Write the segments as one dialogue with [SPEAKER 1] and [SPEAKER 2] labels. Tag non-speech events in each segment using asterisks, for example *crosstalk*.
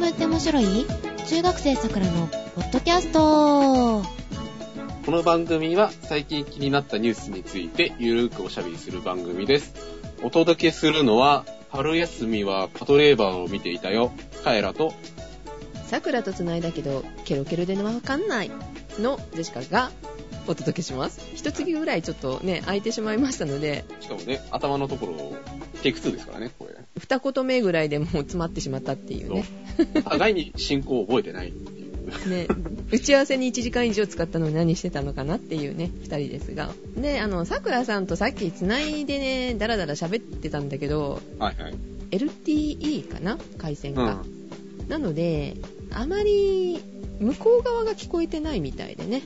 [SPEAKER 1] ムって面白い？中学生さくらのポッドキャスト。
[SPEAKER 2] この番組は最近気になったニュースについてゆるーくおしゃべりする番組です。お届けするのは、春休みはパトレーバーを見ていたよ、カエラと、
[SPEAKER 3] さくらと繋いだけど、ケロケロでわかんない。のジェシカがお届けします。一月ぐらいちょっとね、空いてしまいましたので、
[SPEAKER 2] しかもね、頭のところ、テイク2ですからね、これ。
[SPEAKER 3] 二言目ぐらいでもう詰まってしまったっていうね。
[SPEAKER 2] 互いに進行を覚えてないっていう。
[SPEAKER 3] ね、打ち合わせに1時間以上使ったのに何してたのかなっていうね、二人ですが。で、あの、さくらさんとさっき繋いでね、だらだら喋ってたんだけど、
[SPEAKER 2] はいはい。
[SPEAKER 3] LTE かな？回線が。
[SPEAKER 2] うん。
[SPEAKER 3] なので、あまり向こう側が聞こえてないみたいでね。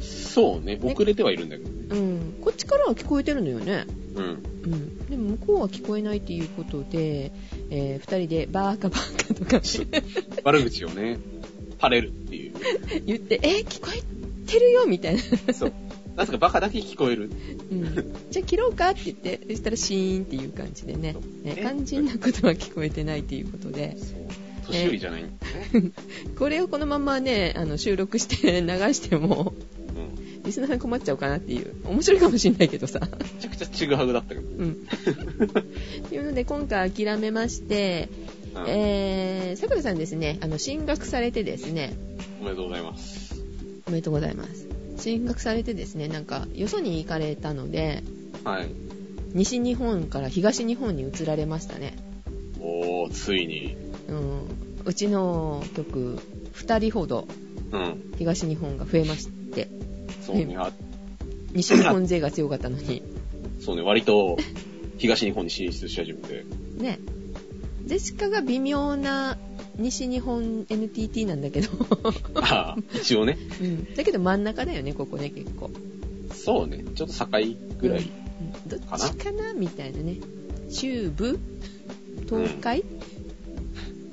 [SPEAKER 2] そうね、遅れてはいるんだけどね。
[SPEAKER 3] うん。こっちからは聞こえてるのよね。
[SPEAKER 2] うん。
[SPEAKER 3] うん。でも向こうは聞こえないっていうことで、えー、二人でバーカバーカとか
[SPEAKER 2] 悪口をね、垂れるっていう。*laughs*
[SPEAKER 3] 言って、えー、聞こえてるよみたいな。
[SPEAKER 2] そう。なぜかバカだけ聞こえる？
[SPEAKER 3] うん。じゃあ切ろうかって言って、そしたらシーンっていう感じでね。ね
[SPEAKER 2] え？
[SPEAKER 3] 肝心なことは聞こえてないっていうことで。
[SPEAKER 2] そう。年寄りじゃないんだね。*laughs*
[SPEAKER 3] これをこのままね、あの、収録して流しても、
[SPEAKER 2] うん。
[SPEAKER 3] リスナーさん困っちゃうかなっていう。面白いかもしんないけどさ。
[SPEAKER 2] めちゃくちゃちぐはぐだったけど。
[SPEAKER 3] うん。っていうので、今回諦めまして、
[SPEAKER 2] うん
[SPEAKER 3] えー、さくらさんですね、あの、進学されてですね、
[SPEAKER 2] おめでとうございます。
[SPEAKER 3] おめでとうございます。進学されてですね、なんか、よそに行かれたので、
[SPEAKER 2] はい。
[SPEAKER 3] 西日本から東日本に移られましたね。
[SPEAKER 2] おー、ついに。
[SPEAKER 3] うん。うちの局、2人ほど
[SPEAKER 2] うん。
[SPEAKER 3] 東日本が増えまして、
[SPEAKER 2] そうね、あ
[SPEAKER 3] 西日本勢が強かったのに、
[SPEAKER 2] そうね、割と東日本に進出し始めて。
[SPEAKER 3] ね。ジェシカが微妙な西日本 NTT なんだけど、
[SPEAKER 2] ああ、一応ね。
[SPEAKER 3] うん。だけど真ん中だよね、ここね、結構。
[SPEAKER 2] そうね、ちょっと境ぐらい。
[SPEAKER 3] うんどっちかな？みたいなね。中部？東海、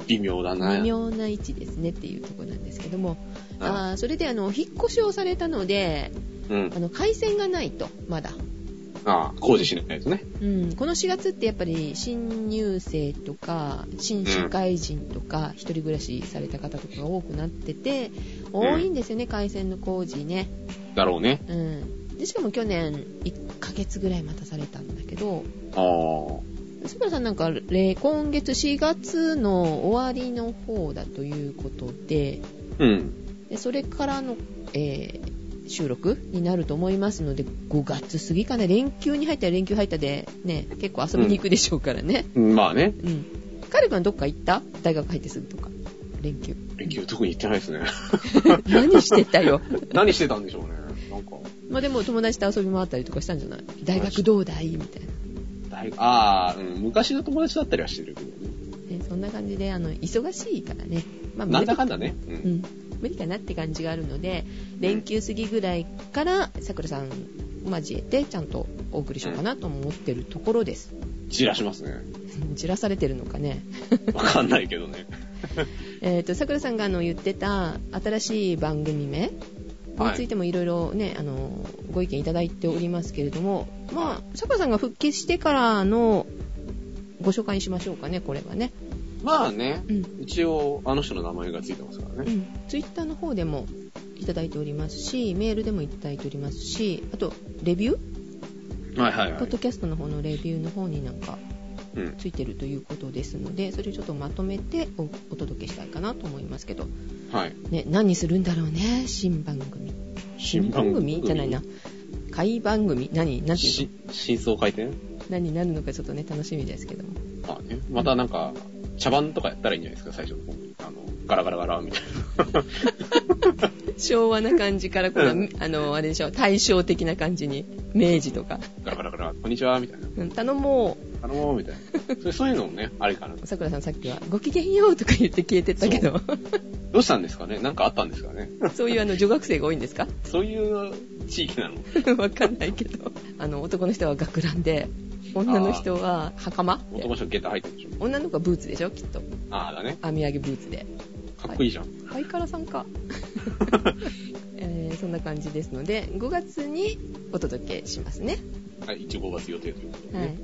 [SPEAKER 2] 微妙だな。
[SPEAKER 3] 微妙な位置ですねっていうところなんですけども、
[SPEAKER 2] うん
[SPEAKER 3] あーそれであの、引っ越しをされたので、
[SPEAKER 2] うん
[SPEAKER 3] あ。の、回線がないと、まだ。
[SPEAKER 2] ああ、工事しないとね。
[SPEAKER 3] うん、この4月ってやっぱり新入生とか新社会人とか一人暮らしされた方とかが多くなってて多いんですよね、回線の工事ね、
[SPEAKER 2] だろうね。
[SPEAKER 3] うん、でしかも去年1ヶ月ぐらい待たされたんだけど
[SPEAKER 2] ああ。
[SPEAKER 3] スプラさんなんかれ今月4月の終わりの方だということで
[SPEAKER 2] うん。
[SPEAKER 3] でそれからの、えー収録になると思いますので5月過ぎかな連休に入ったら連休入ったでね結構遊びに行くでしょうからね、
[SPEAKER 2] まあね。
[SPEAKER 3] うん。カル君はどっか行った？大学入ってすぐとか。連休。
[SPEAKER 2] 連休特に行ってないですね。*laughs*
[SPEAKER 3] 何してたよ。*laughs*
[SPEAKER 2] 何してたんでしょうね。なんか、
[SPEAKER 3] まあでも友達と遊び回ったりとかしたんじゃない？大学どうだい？みたいな。
[SPEAKER 2] 大ああ、うん、昔の友達だったりはしてるけどね。
[SPEAKER 3] ね、そんな感じで、あの、忙しいからね。まあ、
[SPEAKER 2] なんだかんだね。う。
[SPEAKER 3] うんん。無理かなって感じがあるので、連休過ぎぐらいから、さくらさん交えて、ちゃんとお送りしようかなと思ってるところです。
[SPEAKER 2] 散らしますね。*laughs*
[SPEAKER 3] じらされてるのかね。*laughs*
[SPEAKER 2] わかんないけどね。*laughs*
[SPEAKER 3] えっと、さくらさんがあの言ってた新しい番組名についてもいろいろね、あの、ご意見いただいておりますけれども、まあ、さくらさんが復帰してからのご紹介にしましょうかね、これはね。
[SPEAKER 2] まあね、
[SPEAKER 3] うん。
[SPEAKER 2] 一応、あの人の名前がついてますからね。
[SPEAKER 3] うん。ツイッターの方でもいただいておりますし、メールでもいただいておりますし、あと、レビュー？
[SPEAKER 2] はいはいはい
[SPEAKER 3] ポッ。ドキャストの方のレビューの方になんか
[SPEAKER 2] うん。
[SPEAKER 3] ついてるということですので、それをちょっとまとめておお届けしたいかなと思いますけど、
[SPEAKER 2] はい。
[SPEAKER 3] ね、何するんだろうね、新番組。新番組？じゃないな。会番組？何？何？ていう
[SPEAKER 2] し真相回転
[SPEAKER 3] の何になるのかちょっとね、楽しみですけども。
[SPEAKER 2] まあね。またなんか、茶番とかやったらいいんじゃないですか、最初。の方に。あの、ガラガラガラみたいな。*laughs*
[SPEAKER 3] 昭和な感じから、この、
[SPEAKER 2] うん。
[SPEAKER 3] あの、あれでしょ、対照的な感じに、明治とか、
[SPEAKER 2] ガラガラガラ、こんにちは、みたいな。
[SPEAKER 3] うん頼も
[SPEAKER 2] あのー、みたいな。そうそういうのもね、*laughs* あれかな。
[SPEAKER 3] う、さくらさんさっきは、ごきげんようとか言って消えてったけど、
[SPEAKER 2] どうしたんですかね？なんかあったんですかね？
[SPEAKER 3] そういうあの、女学生が多いんですか？
[SPEAKER 2] そういう地域なの？*laughs*
[SPEAKER 3] わかんないけど、あの、男の人は学ランで、女の人は袴？
[SPEAKER 2] 男の人ゲッタ入ってるでしょ
[SPEAKER 3] 女の子はブーツでしょ？きっと。
[SPEAKER 2] ああ、だね。
[SPEAKER 3] 網上げブーツで。
[SPEAKER 2] かっこいいじゃん。
[SPEAKER 3] ハイカラさんか？*laughs* えーそんな感じですので、5月にお届けしますね。
[SPEAKER 2] はい、一応5月予定ということで
[SPEAKER 3] は
[SPEAKER 2] ね。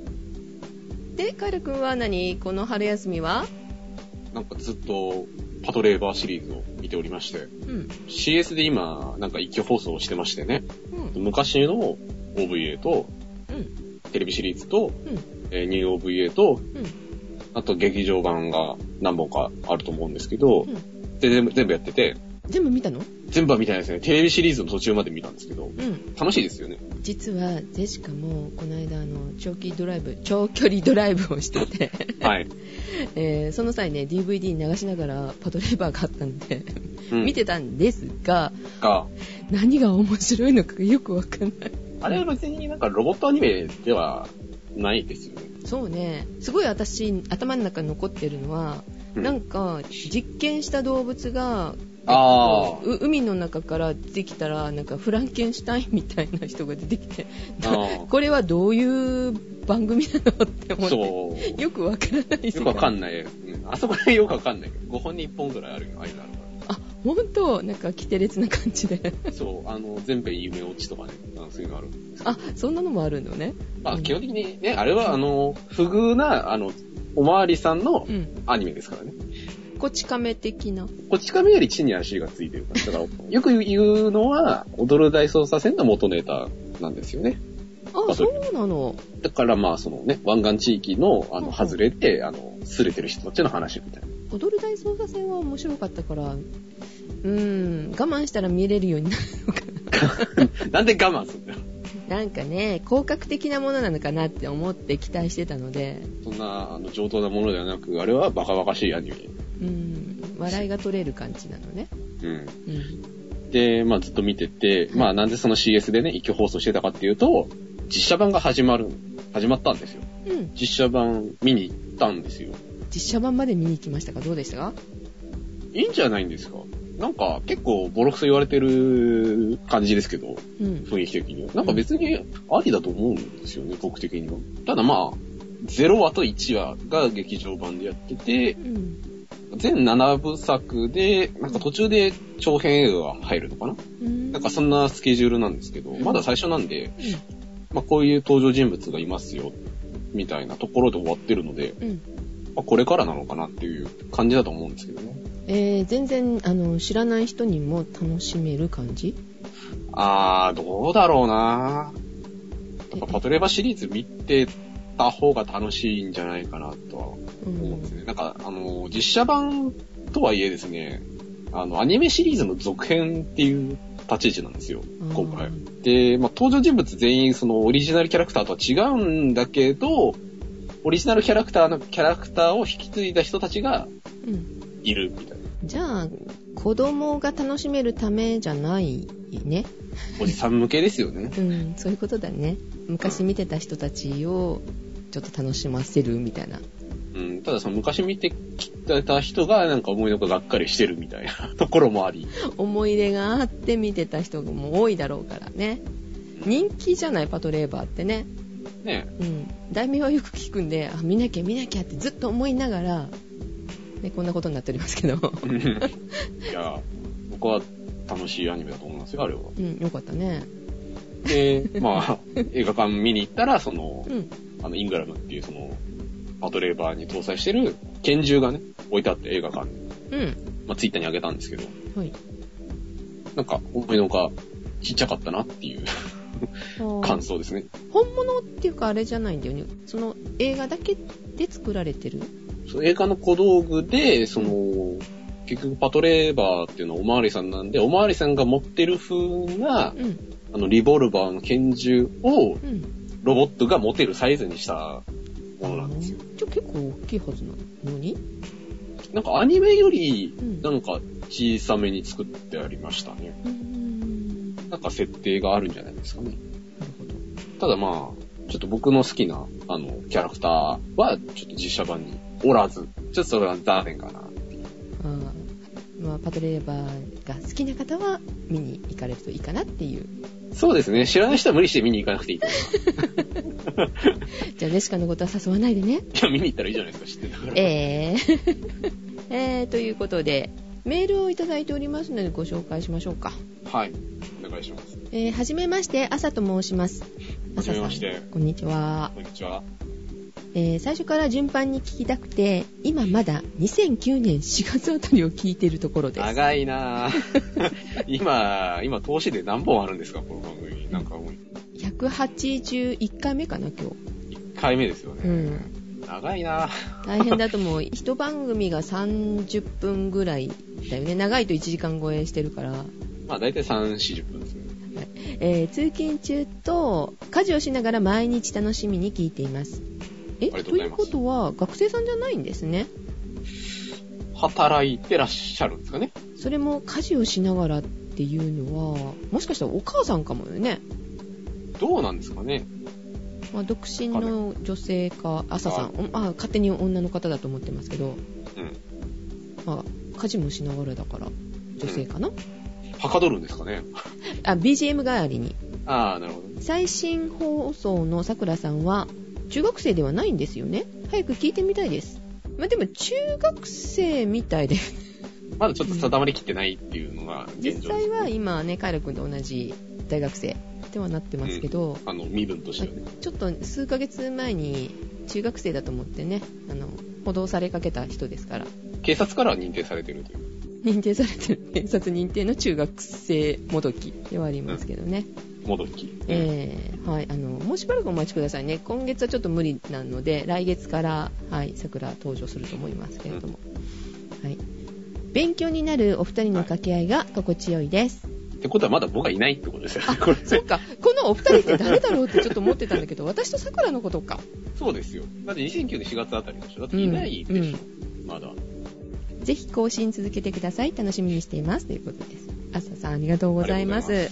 [SPEAKER 3] い。で、カエル君は何？この春休みは？
[SPEAKER 2] なんかずっとパトレーバーシリーズを見ておりまして、
[SPEAKER 3] うん。
[SPEAKER 2] CS で今、なんか一挙放送をしてましてね、
[SPEAKER 3] うん。
[SPEAKER 2] 昔の OVA と、
[SPEAKER 3] うん。
[SPEAKER 2] テレビシリーズと、
[SPEAKER 3] うん。
[SPEAKER 2] えーニュー OVA と、
[SPEAKER 3] うん。
[SPEAKER 2] あと劇場版が何本かあると思うんですけど、
[SPEAKER 3] うん。
[SPEAKER 2] で全部全部やってて、
[SPEAKER 3] 全部見たの？
[SPEAKER 2] 全部は見てないですね。テレビシリーズの途中まで見たんですけど、
[SPEAKER 3] うん。
[SPEAKER 2] 楽しいですよね。
[SPEAKER 3] 実は、ジェシカも、この間、あの、長期ドライブ、長距離ドライブをしてて、
[SPEAKER 2] はい。*laughs*
[SPEAKER 3] えーその際ね、DVD 流しながらパトレーバーがあったんで、
[SPEAKER 2] うん
[SPEAKER 3] 見てたんですが、
[SPEAKER 2] が、
[SPEAKER 3] 何が面白いのかよくわかんない。
[SPEAKER 2] あれは別になんかロボットアニメではないですよね。
[SPEAKER 3] そうね、すごい私、頭の中に残ってるのは、
[SPEAKER 2] うん。
[SPEAKER 3] なんか、実験した動物が、
[SPEAKER 2] あ
[SPEAKER 3] う海の中から出てきたら、なんかフランケンシュタインみたいな人が出てきて、*laughs* これはどういう番組なのって思って。よくわからない
[SPEAKER 2] よくわかん
[SPEAKER 3] ない。
[SPEAKER 2] あそこら辺よくわかんない。けど、5本に1本ぐらいあるよ、間あるか
[SPEAKER 3] あ、ほんと、なんか、規定列な感じで。
[SPEAKER 2] ら。そう、あの、全編夢落ちとかね、そういうのあるんです
[SPEAKER 3] あ、そんなのもあるのね。
[SPEAKER 2] まあ、
[SPEAKER 3] うん
[SPEAKER 2] 基本的にね、あれはあの、不遇な、あの、おまわりさんの
[SPEAKER 3] うん。
[SPEAKER 2] アニメですからね。
[SPEAKER 3] こち亀的な。
[SPEAKER 2] こっち亀より地に足がついてるから。だから、よく言うのは、踊る大捜査線の元ネタなんですよね。
[SPEAKER 3] あ、そうなの？
[SPEAKER 2] だからまあ、そのね、湾岸地域の、あの、
[SPEAKER 3] うんうん
[SPEAKER 2] 外れで、あの、すれてる人たちの話みたいな。
[SPEAKER 3] 踊る大捜査線は面白かったから、うーん、我慢したら見れるようになるのか
[SPEAKER 2] な *laughs* んで我慢するんだよ。
[SPEAKER 3] な。なんかね、広角的なものなのかなって思って期待してたので、
[SPEAKER 2] そんな、あの、上等なものではなく、あれはバカバカしいアニメ。
[SPEAKER 3] うん、笑いが取れる感じなのね。
[SPEAKER 2] うん。
[SPEAKER 3] うん。
[SPEAKER 2] で、まあずっと見てて、まあなんでその CS でね、一挙放送してたかっていうと、実写版が始まる、始まったんですよ。
[SPEAKER 3] うん。
[SPEAKER 2] 実写版見に行ったんですよ。
[SPEAKER 3] 実写版まで見に行きましたか？どうでした？か
[SPEAKER 2] いいんじゃないんですか？なんか結構ボロクソ言われてる感じですけど、
[SPEAKER 3] うん。
[SPEAKER 2] 雰囲気的には。なんか別にありだと思うんですよね、僕的には。ただまあ、0話と1話が劇場版でやってて、
[SPEAKER 3] うん。
[SPEAKER 2] 全7部作で、なんか途中で長編映画が入るのかな？
[SPEAKER 3] うん。
[SPEAKER 2] なんかそんなスケジュールなんですけど、まだ最初なんで、まあこういう登場人物がいますよ、みたいなところで終わってるので、
[SPEAKER 3] うん。うん。
[SPEAKER 2] まあこれからなのかなっていう感じだと思うんですけどね。
[SPEAKER 3] えー、全然、あの、知らない人にも楽しめる感じ？
[SPEAKER 2] あー、どうだろうなやっぱパトレーバーシリーズ見てた方が楽しいんじゃないかなとは
[SPEAKER 3] う
[SPEAKER 2] 思うんですね。なんか、あの、実写版とはいえですね、あの、アニメシリーズの続編っていう立ち位置なんですよ、今回。で、まあ、登場人物全員そのオリジナルキャラクターとは違うんだけど、オリジナルキャラクターのキャラクターを引き継いだ人たちが
[SPEAKER 3] うん。
[SPEAKER 2] いるみたいな。
[SPEAKER 3] じゃあ、子供が楽しめるためじゃないね。
[SPEAKER 2] おじさん向けですよね。*laughs*
[SPEAKER 3] うん、そういうことだね。昔見てた人たちをちょっと楽しませるみたいな。
[SPEAKER 2] うん、ただその昔見てきた人がなんか思いのほかがっかりしてるみたいな *laughs* ところもあり。
[SPEAKER 3] 思い出があって見てた人も多いだろうからね。人気じゃない、パトレーバーってね。
[SPEAKER 2] ね
[SPEAKER 3] うん。題名はよく聞くんで、あ、見なきゃ見なきゃってずっと思いながら、ね、こんなことになっておりますけど。
[SPEAKER 2] いや、僕は楽しいアニメだと思いますよ、あれは。
[SPEAKER 3] うん、よかったね。
[SPEAKER 2] で、まあ、*laughs* 映画館見に行ったら、その
[SPEAKER 3] う、ん。
[SPEAKER 2] あの、イングラムっていうその、パトレーバーに搭載してる拳銃がね、置いてあって映画館に。
[SPEAKER 3] うん。
[SPEAKER 2] まあ、ツイッターにあげたんですけど、
[SPEAKER 3] はい。
[SPEAKER 2] なんか、思いのほか、ちっちゃかったなっていう感想ですね。
[SPEAKER 3] 本物っていうかあれじゃないんだよね。その映画だけで作られてる
[SPEAKER 2] その映画の小道具で、その、結局パトレーバーっていうのはおまわりさんなんで、おまわりさんが持ってる風な、
[SPEAKER 3] うん。
[SPEAKER 2] あの、リボルバーの拳銃を
[SPEAKER 3] うん。
[SPEAKER 2] ロボットが持てるサイズにしたものなんですよ。
[SPEAKER 3] じゃあ結構大きいはずなのに？
[SPEAKER 2] なんかアニメより
[SPEAKER 3] うん、
[SPEAKER 2] なんか小さめに作ってありましたね。
[SPEAKER 3] うーん。な
[SPEAKER 2] なんか設定があるんじゃないですかね。ただまあ、ちょっと僕の好きな、あの、キャラクターは、ちょっと実写版におらず、ちょっとそれは残念かな。
[SPEAKER 3] あーまあ、パトレーバーが好きな方は見に行かれるといいかなっていう。
[SPEAKER 2] そうですね。知らない人は無理して見に行かなくていいと思います。*laughs*
[SPEAKER 3] じゃあ、ネシカのことは誘わないでね。
[SPEAKER 2] いや、見に行ったらいいじゃないですか、知ってんだから。
[SPEAKER 3] えー *laughs* えー、ということで、メールをいただいておりますのでご紹介しましょうか。
[SPEAKER 2] はい。お願いします。
[SPEAKER 3] えー、はじめまして、朝と申します。
[SPEAKER 2] はじめまして
[SPEAKER 3] こんにちは。
[SPEAKER 2] こんにちは。
[SPEAKER 3] えー最初から順番に聞きたくて、今まだ2009年4月あたりを聞いてるところです。
[SPEAKER 2] 長いなぁ。*laughs* 今、今、投資で何本あるんですか、この番組。なんかもう、
[SPEAKER 3] 181回目かな、今
[SPEAKER 2] 1回目ですよ
[SPEAKER 3] 日。う
[SPEAKER 2] ね。
[SPEAKER 3] ん。
[SPEAKER 2] 長いなぁ。
[SPEAKER 3] 大変だと思う。一番組が30分ぐらいだよね。長いと1時間超えしてるから。
[SPEAKER 2] まあ、大体3、40分ですね。
[SPEAKER 3] えー通勤中と家事をしながら毎日楽しみに聞いています。え
[SPEAKER 2] とい
[SPEAKER 3] うことは学生さんじゃないんですね。
[SPEAKER 2] 働いてらっしゃるんですかね。
[SPEAKER 3] それも家事をしながらっていうのは、もしかしたらお母さんかもよね。
[SPEAKER 2] どうなんですかね。
[SPEAKER 3] まあ、独身の女性か、朝さん、おあ勝手に女の方だと思ってますけど、
[SPEAKER 2] うん。
[SPEAKER 3] まあ、家事もしながらだから、女性かな、
[SPEAKER 2] はかどるんですかね。*laughs*
[SPEAKER 3] あ、BGM 代わりに。
[SPEAKER 2] ああ、なるほど。
[SPEAKER 3] 最新放送のさくらさんは、中学生ではないんですよね早く聞いてみたいです。まあ、でも、中学生みたいで、
[SPEAKER 2] まだちょっと定まりきってないっていうのが現状です、
[SPEAKER 3] 実際は今ね、カイラ君と同じ大学生ではなってますけど、
[SPEAKER 2] あの、身分としてはね。
[SPEAKER 3] ちょっと数ヶ月前に中学生だと思ってね、あの、補導されかけた人ですから、
[SPEAKER 2] 警察からは認定されてるという。
[SPEAKER 3] 認定されてる、警察認定の中学生もどきではありますけどね。
[SPEAKER 2] もどき。
[SPEAKER 3] えー、はい、あの、もうしばらくお待ちくださいね。今月はちょっと無理なので、来月から、はい、桜登場すると思いますけれども。はい。勉強になるお二人の掛け合いが心地よいです。
[SPEAKER 2] ってことはまだ僕はいないってことですよね。これ
[SPEAKER 3] そうか、このお二人って誰だろうってちょっと思ってたんだけど、*laughs* 私と桜のことか。
[SPEAKER 2] そうですよ。だって2009年4月あたりでしょ。だっていないでしょ。まだ。
[SPEAKER 3] ぜひ更新続けてください。楽しみにしています。ということです。朝さん、ありがとうございます。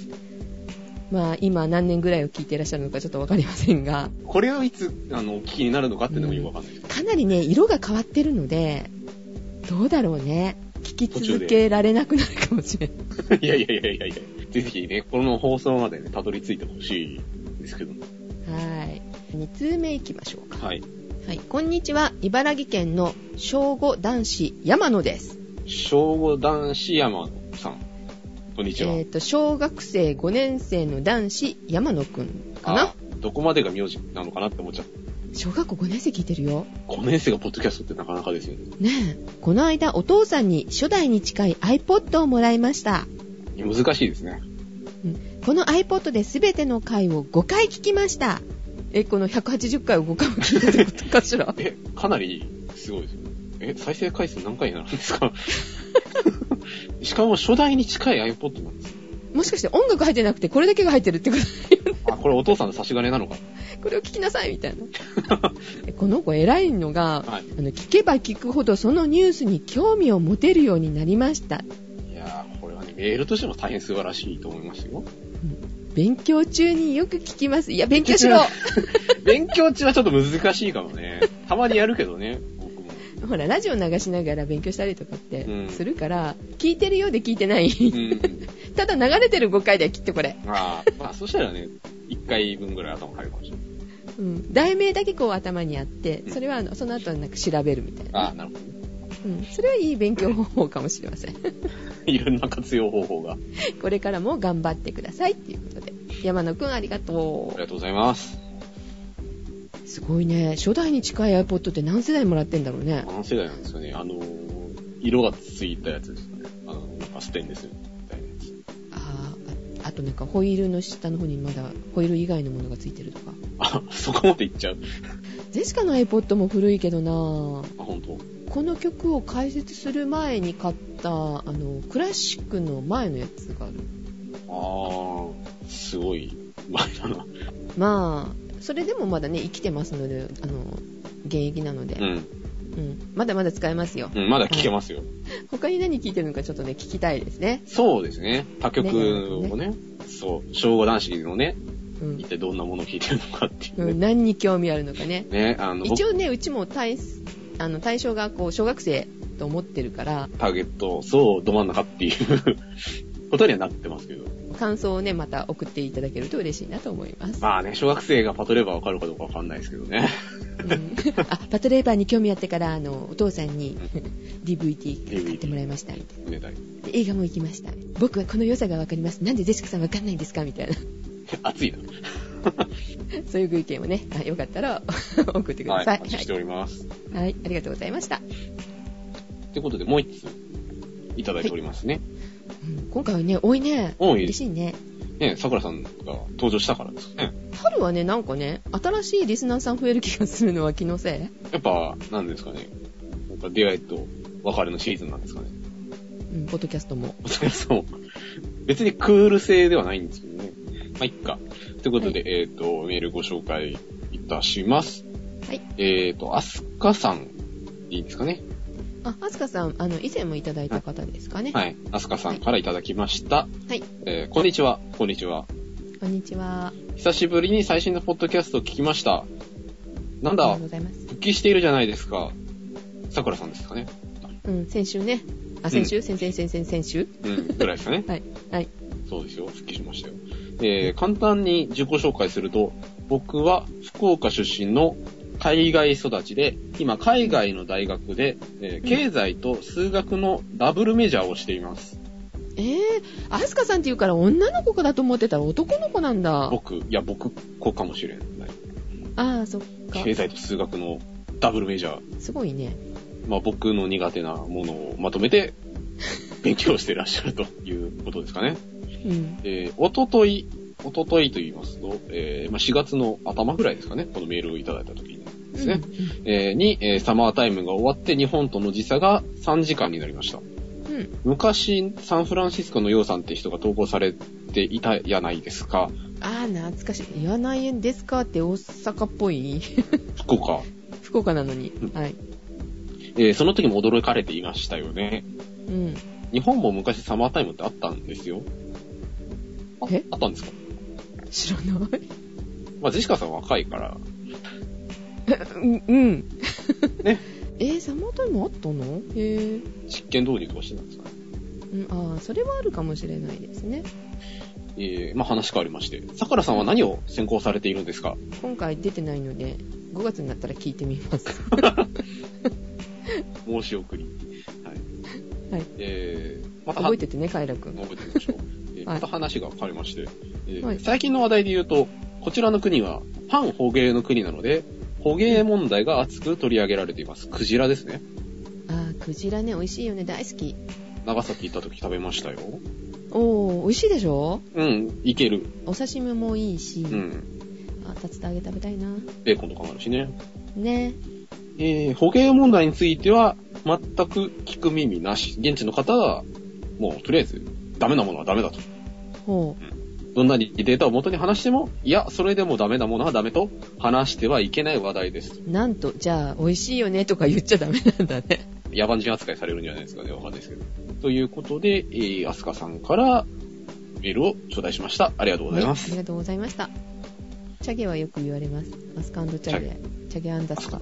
[SPEAKER 3] まあ、今何年ぐらいを聞いていらっしゃるのかちょっとわかりませんが、
[SPEAKER 2] これをいつ、あの、お聞きになるのかっていうのもよくわかんないです。
[SPEAKER 3] かなりね、色が変わってるので、どうだろうね。聞き続けられなくなるかもしれない。
[SPEAKER 2] いやいやいやいやいや。ぜひね、この放送までね、たどり着いてほしいんですけど。
[SPEAKER 3] はい。2通目いきましょうか。
[SPEAKER 2] はい。
[SPEAKER 3] はい。こんにちは。茨城県の小5男子山野です。
[SPEAKER 2] 小五男子山野さん。こんにちは。
[SPEAKER 3] えっ、と、小学生5年生の男子山野くんかな
[SPEAKER 2] あどこまでが名字なのかなって思っちゃった。
[SPEAKER 3] 小学校5年生聞いてるよ。
[SPEAKER 2] 5年生がポッドキャストってなかなかですよね。
[SPEAKER 3] ねえ。この間お父さんに初代に近い iPod をもらいました。
[SPEAKER 2] 難しいですね。
[SPEAKER 3] この iPod で全ての回を5回聞きました。え、この180回を5回も聞いたってことかしら？*laughs*
[SPEAKER 2] え、かなりすごいですよね。え、再生回数何回になるんですか？*laughs* しかも初代に近い iPod なんですよ。
[SPEAKER 3] もしかして音楽入ってなくてこれだけが入ってるってこと？だよね。
[SPEAKER 2] あ、これお父さんの差し金なのか？
[SPEAKER 3] これを聞きなさいみたいな。*laughs* えこの子偉いのが、
[SPEAKER 2] はい。
[SPEAKER 3] あの聞けば聞くほどそのニュースに興味を持てるようになりました。
[SPEAKER 2] いやー、これはね、メールとしても大変素晴らしいと思いますよ。
[SPEAKER 3] 勉強中によく聞きます。いや、勉強しろ *laughs*
[SPEAKER 2] 勉強中はちょっと難しいかもね。たまにやるけどね、僕も。
[SPEAKER 3] ほら、ラジオ流しながら勉強したりとかって
[SPEAKER 2] うん
[SPEAKER 3] するから、聞いてるようで聞いてない。
[SPEAKER 2] うん。*laughs*
[SPEAKER 3] ただ流れてる5回だよ、きっとこれ。
[SPEAKER 2] あーまあ、そしたらね、1回分ぐらい頭入るかもしれない。
[SPEAKER 3] うん。題名だけこう頭にあって、それはあのその後なんか調べるみたいな。
[SPEAKER 2] あーなるほどね。
[SPEAKER 3] うん。それはいい勉強方法かもしれません。*laughs*
[SPEAKER 2] いろんな活用方法が。あ
[SPEAKER 3] これからも頑張ってくださいっていうことで。山野くんありがと
[SPEAKER 2] りがとうございます。
[SPEAKER 3] う。すごいね。初代に近い iPod って何世代もらってんだろうね。
[SPEAKER 2] 何世代なんですかね。あのー、色がついたやつですかね。あの、なんかステンレスみたいなやつ。
[SPEAKER 3] あーああとなんかホイールの下の方にまだホイール以外のものがついてるとか。
[SPEAKER 2] あ、そこまでいっちゃう。
[SPEAKER 3] ジェシカの iPod も古いけどなぁ
[SPEAKER 2] あ、本当？
[SPEAKER 3] この曲を解説する前に買った、あの、クラシックの前のやつがある。
[SPEAKER 2] あー、すごい前だな。
[SPEAKER 3] まあ、それでもまだね、生きてますので、あの、現役なので、
[SPEAKER 2] うん。
[SPEAKER 3] うんまだまだ使えますよ。
[SPEAKER 2] うん、まだ聞けますよ。
[SPEAKER 3] 他に何聞いてるのかちょっとね、聞きたいですね。
[SPEAKER 2] そうですね。他局をね、そう、小五男子のね、
[SPEAKER 3] うん
[SPEAKER 2] 一体どんなものを聞いてるのかっていうね。
[SPEAKER 3] うん、何に興味あるのかね。
[SPEAKER 2] ね、あの、僕
[SPEAKER 3] 一応ね、うちも対、あの、対象がこう、小学生と思ってるから、
[SPEAKER 2] ターゲット、そう、ど真ん中っていう *laughs* ことにはなってますけど。
[SPEAKER 3] 感想をね、また送っていただけると嬉しいなと思います。
[SPEAKER 2] まあね、小学生がパトレーバーわかるかどうかわかんないですけどね。
[SPEAKER 3] うんあ、パトレーバーに興味あってから、あの、お父さんに DVD 買ってもらいました、みたいな。
[SPEAKER 2] めたい。
[SPEAKER 3] で映画も行きました。僕はこの良さがわかります。なんでジェシカさんわかんないんですかみたいな。
[SPEAKER 2] 熱いな。
[SPEAKER 3] そういうご意見をね、あよかったら *laughs* 送ってく
[SPEAKER 2] はい。
[SPEAKER 3] ださい。
[SPEAKER 2] お待ちしております。
[SPEAKER 3] はい、はいありがとうございました。
[SPEAKER 2] ということで、もう一つ、いただいておりますね。
[SPEAKER 3] うん今回はね、多いね。
[SPEAKER 2] 多い
[SPEAKER 3] 嬉しいね。
[SPEAKER 2] ね、桜さんが登場したからですかね。
[SPEAKER 3] 春はね、なんかね、新しいリスナーさん増える気がするのは気のせい？
[SPEAKER 2] やっぱ、なんですかね。なんか出会いと別れのシーズンなんですかね。
[SPEAKER 3] うん、ポッドキャストも。
[SPEAKER 2] そう。別にクール性ではないんですけどね。まあ、いっか。ということで、えっ、と、メールご紹介いたします。
[SPEAKER 3] はい。
[SPEAKER 2] えっ、と、アスカさん、いいですかね。
[SPEAKER 3] あ、あすかさん、あの、以前もいただいた方ですかね。
[SPEAKER 2] はい。アスカさんからいただきました。
[SPEAKER 3] はい。
[SPEAKER 2] えーこんにちは。こんにちは。
[SPEAKER 3] こんにちは。
[SPEAKER 2] 久しぶりに最新のポッドキャストを聞きました。なんだ
[SPEAKER 3] ありがとう、ございます。
[SPEAKER 2] 復帰しているじゃないですか。桜さんですかね。
[SPEAKER 3] うん、先週ね。あ、先週、先々先々先週？
[SPEAKER 2] うん、ぐらいですかね。*laughs*
[SPEAKER 3] はい。はい。
[SPEAKER 2] そうですよ。復帰しましたよ。えー簡単に自己紹介すると、僕は福岡出身の海外育ちで、今海外の大学で、えー経済と数学のダブルメジャーをしています。
[SPEAKER 3] えー、あすかさんって言うから女の子だと思ってたら男の子なんだ。
[SPEAKER 2] 僕、いや僕子かもしれない。
[SPEAKER 3] ああ、そっか。
[SPEAKER 2] 経済と数学のダブルメジャー。
[SPEAKER 3] すごいね。
[SPEAKER 2] まあ僕の苦手なものをまとめて *laughs* 勉強してらっしゃるということですかね。
[SPEAKER 3] うん。
[SPEAKER 2] えー、おととい、おとといと言いますと、えーまあ、4月の頭ぐらいですかね、このメールをいただいた時にですね、えーに、えーサマータイムが終わって日本との時差が3時間になりました。
[SPEAKER 3] うん。うん。
[SPEAKER 2] 昔、サンフランシスコのヨウさんって人が投稿されていたやないですか。
[SPEAKER 3] ああ、懐かしい。言わないんですかって大阪っぽい。*laughs*
[SPEAKER 2] 福岡。
[SPEAKER 3] 福岡なのに。
[SPEAKER 2] うん
[SPEAKER 3] はい。
[SPEAKER 2] えーその時も驚かれていましたよね。
[SPEAKER 3] うん。
[SPEAKER 2] 日本も昔サマータイムってあったんですよ。あ
[SPEAKER 3] え
[SPEAKER 2] あったんですか？
[SPEAKER 3] 知らない。
[SPEAKER 2] まあ、ジェシカさん若いから、
[SPEAKER 3] うん。うん。
[SPEAKER 2] ね。
[SPEAKER 3] えー、サマータイムあったの？へえ。
[SPEAKER 2] 実験導入とかしてたんですか？ね。
[SPEAKER 3] うん、ああ、それはあるかもしれないですね。
[SPEAKER 2] えーまあ話変わりまして、桜さんは何を専攻されているんですか？
[SPEAKER 3] 今回出てないので、5月になったら聞いてみます。*laughs*
[SPEAKER 2] 申し送り。はい。
[SPEAKER 3] はい
[SPEAKER 2] えー、また
[SPEAKER 3] 覚えててね、カイラくん。
[SPEAKER 2] 覚えてみましょう。えー
[SPEAKER 3] はい
[SPEAKER 2] また話が変わりまして、えー
[SPEAKER 3] はい
[SPEAKER 2] 最近の話題で言うと、こちらの国は反捕鯨の国なので、捕鯨問題が熱く取り上げられています。クジラですね。
[SPEAKER 3] ああ、クジラね、美味しいよね、大好き。
[SPEAKER 2] 長崎行った時食べましたよ。
[SPEAKER 3] おー、美味しいでしょ？
[SPEAKER 2] うん、いける。
[SPEAKER 3] お刺身もいいし、
[SPEAKER 2] うん。
[SPEAKER 3] あ、竜田揚げ食べたいな。
[SPEAKER 2] ベーコンとかもあるしね。
[SPEAKER 3] ね。
[SPEAKER 2] えー、捕鯨問題については、全く聞く耳なし。現地の方は、もう、とりあえず、ダメなものはダメだと。
[SPEAKER 3] ほ
[SPEAKER 2] どんなにデータを元に話しても、いや、それでもダメなものはダメと話してはいけない話題です。
[SPEAKER 3] う。なんと、じゃあ、美味しいよねとか言っちゃダメなんだね。
[SPEAKER 2] 野蛮人扱いされるんじゃないですかね、わかんないですけど。ということで、えー、アスカさんからメールを頂戴しました。ありがとうございます。
[SPEAKER 3] ねありがとうございました。チャゲはよく言われます。マスカチャゲ。チャゲアンダスカ。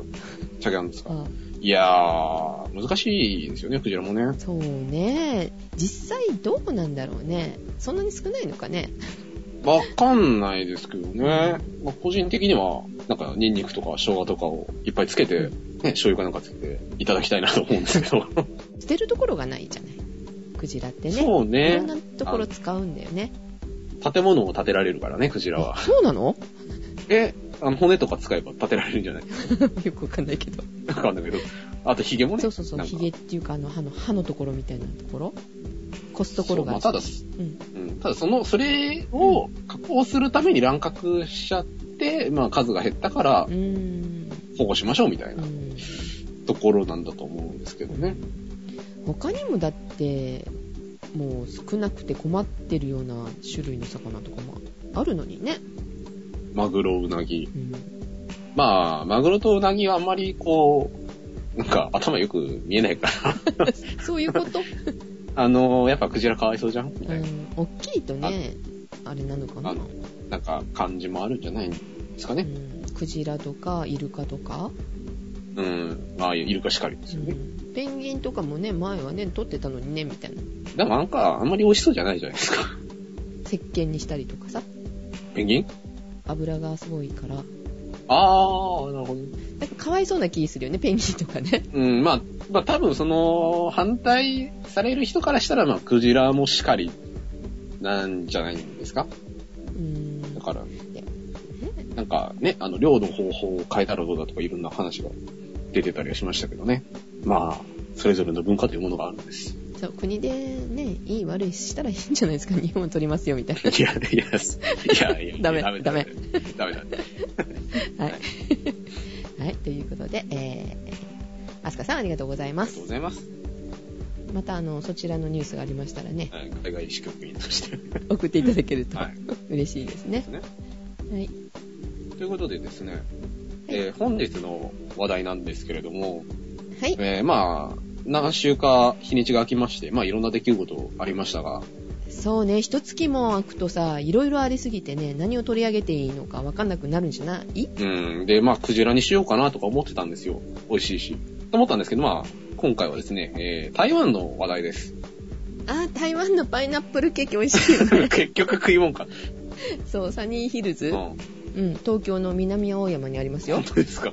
[SPEAKER 2] チャゲアンですか
[SPEAKER 3] あ
[SPEAKER 2] いやー、難しいですよね、クジラもね。
[SPEAKER 3] そうね。実際どうなんだろうね。そんなに少ないのかね。
[SPEAKER 2] わかんないですけどね。まあ、個人的には、なんか、ニンニクとか生姜とかをいっぱいつけて、ね、醤油かなんかつけていただきたいなと思うんですけど。
[SPEAKER 3] 捨てるところがないじゃない？クジラってね。
[SPEAKER 2] そうね
[SPEAKER 3] いろんなところ使うんだよね。
[SPEAKER 2] 建物を建てられるからね、クジラは。
[SPEAKER 3] そうなの？
[SPEAKER 2] え、あの、骨とか使えば建てられるんじゃない？
[SPEAKER 3] よくわかんないけど。
[SPEAKER 2] わかんないけど。あと、ヒゲもね。
[SPEAKER 3] そうそうそう。ヒゲっていうか、あの、歯の、歯のところみたいなところ？こすところが。
[SPEAKER 2] ただ、
[SPEAKER 3] うん。
[SPEAKER 2] うん、ただその、それを加工するために乱獲しちゃって、まあ数が減ったから。保護しましょうみたいうな
[SPEAKER 3] ん。
[SPEAKER 2] ところなんだと思うんですけどね。
[SPEAKER 3] 他にもだって、もう少なくて困ってるような種類の魚とかもあるのにね。
[SPEAKER 2] マグロ、ウナギ。
[SPEAKER 3] うん。
[SPEAKER 2] まあ、マグロとウナギはあんまりこう、なんか頭よく見えないから。*laughs*
[SPEAKER 3] そういうこと？
[SPEAKER 2] あの、やっぱクジラかわいそうじゃん？みたいな。
[SPEAKER 3] うん。大きいとね、あれなのかな？
[SPEAKER 2] あの、なんか感じもあるんじゃない？んですかね。
[SPEAKER 3] うん。クジラとか、イルカとか？
[SPEAKER 2] うん。まあ、イルカしかりですよね。
[SPEAKER 3] うんペンギンとかもね、前はね、取ってたのにね、みたいな。
[SPEAKER 2] でもなんか、あんまり美味しそうじゃないじゃないですか。
[SPEAKER 3] 石鹸にしたりとかさ。
[SPEAKER 2] ペンギン？
[SPEAKER 3] 油がすごいから。
[SPEAKER 2] あー、なるほど。
[SPEAKER 3] なんかかわいそうな気するよね、ペンギンとかね。
[SPEAKER 2] うん、まあ、まあ多分その、反対される人からしたら、まあ、クジラもしかりなんじゃないんですか？
[SPEAKER 3] うん
[SPEAKER 2] だ。から、なんかね、あの、領土方法を変えたらどうだとかいろんな話が出てたりはしましたけどね。まあ、それぞれの文化というものがあるんです。
[SPEAKER 3] そう、国でね、いい悪いしたらいいんじゃないですか。日本取りますよ、みたい
[SPEAKER 2] いや、いや、いや、いや、
[SPEAKER 3] ダメ
[SPEAKER 2] ダメ、
[SPEAKER 3] ダメ。
[SPEAKER 2] ダメだ。
[SPEAKER 3] な。はい。はい、ということで、えー、アスカさんありがとうございます
[SPEAKER 2] ありがとう。ございます。
[SPEAKER 3] また、あの、そちらのニュースがありましたらね、
[SPEAKER 2] はい海外支局員として。
[SPEAKER 3] 送っていただけると
[SPEAKER 2] はい。
[SPEAKER 3] 嬉しいですね。
[SPEAKER 2] ね。
[SPEAKER 3] はい。
[SPEAKER 2] ということでですね、えー本日の話題なんですけれども、
[SPEAKER 3] はい。
[SPEAKER 2] えーまあ、何週か日にちが空きまして、まあいろんな出来事ありましたが、
[SPEAKER 3] そうね、一月も空くとさ、いろいろありすぎてね、何を取り上げていいのかわかんなくなるんじゃない？
[SPEAKER 2] うん、で、まあクジラにしようかなとか思ってたんですよ。美味しいし。と思ったんですけど、まあ、今回はですね、えー台湾の話題です。
[SPEAKER 3] あ、台湾のパイナップルケーキ美味しいよね。*laughs*
[SPEAKER 2] 結局食い物か。
[SPEAKER 3] そう、サニーヒルズ、
[SPEAKER 2] う
[SPEAKER 3] うん、
[SPEAKER 2] ん。
[SPEAKER 3] 東京の南青山にありますよ
[SPEAKER 2] 本。当ですか？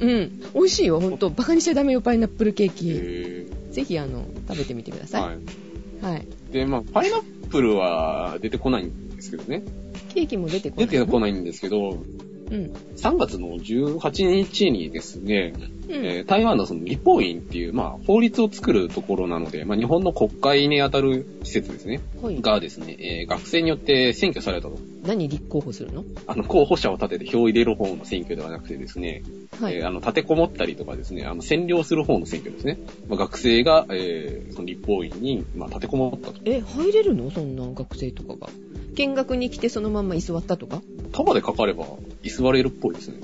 [SPEAKER 3] うん、美味しいよ、ほんと。バカにしちゃダメよ、パイナップルケーキ。
[SPEAKER 2] え
[SPEAKER 3] ぜひ、あの、食べてみてくだ
[SPEAKER 2] ー、
[SPEAKER 3] さ。
[SPEAKER 2] はいい。
[SPEAKER 3] はい。
[SPEAKER 2] で、まあ、パイナップルは出てこないんですけどね。
[SPEAKER 3] ケーキも出てこない。
[SPEAKER 2] 出てこないんですけど、
[SPEAKER 3] うん。
[SPEAKER 2] 3月の18日にですね、
[SPEAKER 3] うん。
[SPEAKER 2] えー台湾のその立法院っていう、まあ、法律を作るところなので、まあ、日本の国会にあたる施設ですね、
[SPEAKER 3] はい。
[SPEAKER 2] がですね、えー学生によって選挙されたと。
[SPEAKER 3] 何立候補するの？
[SPEAKER 2] あの、候補者を立てて票を入れる方の選挙ではなくてですね、
[SPEAKER 3] はい。
[SPEAKER 2] えーあの、立てこもったりとかですね、あの、占領する方の選挙ですね。まあ、学生が、えーその立法院に、まあ、立てこもったと。
[SPEAKER 3] え、入れるの？そんな学生とかが。見学に来てそのまんま居座ったとか？
[SPEAKER 2] 束でかかれば、居座れるっぽいですね。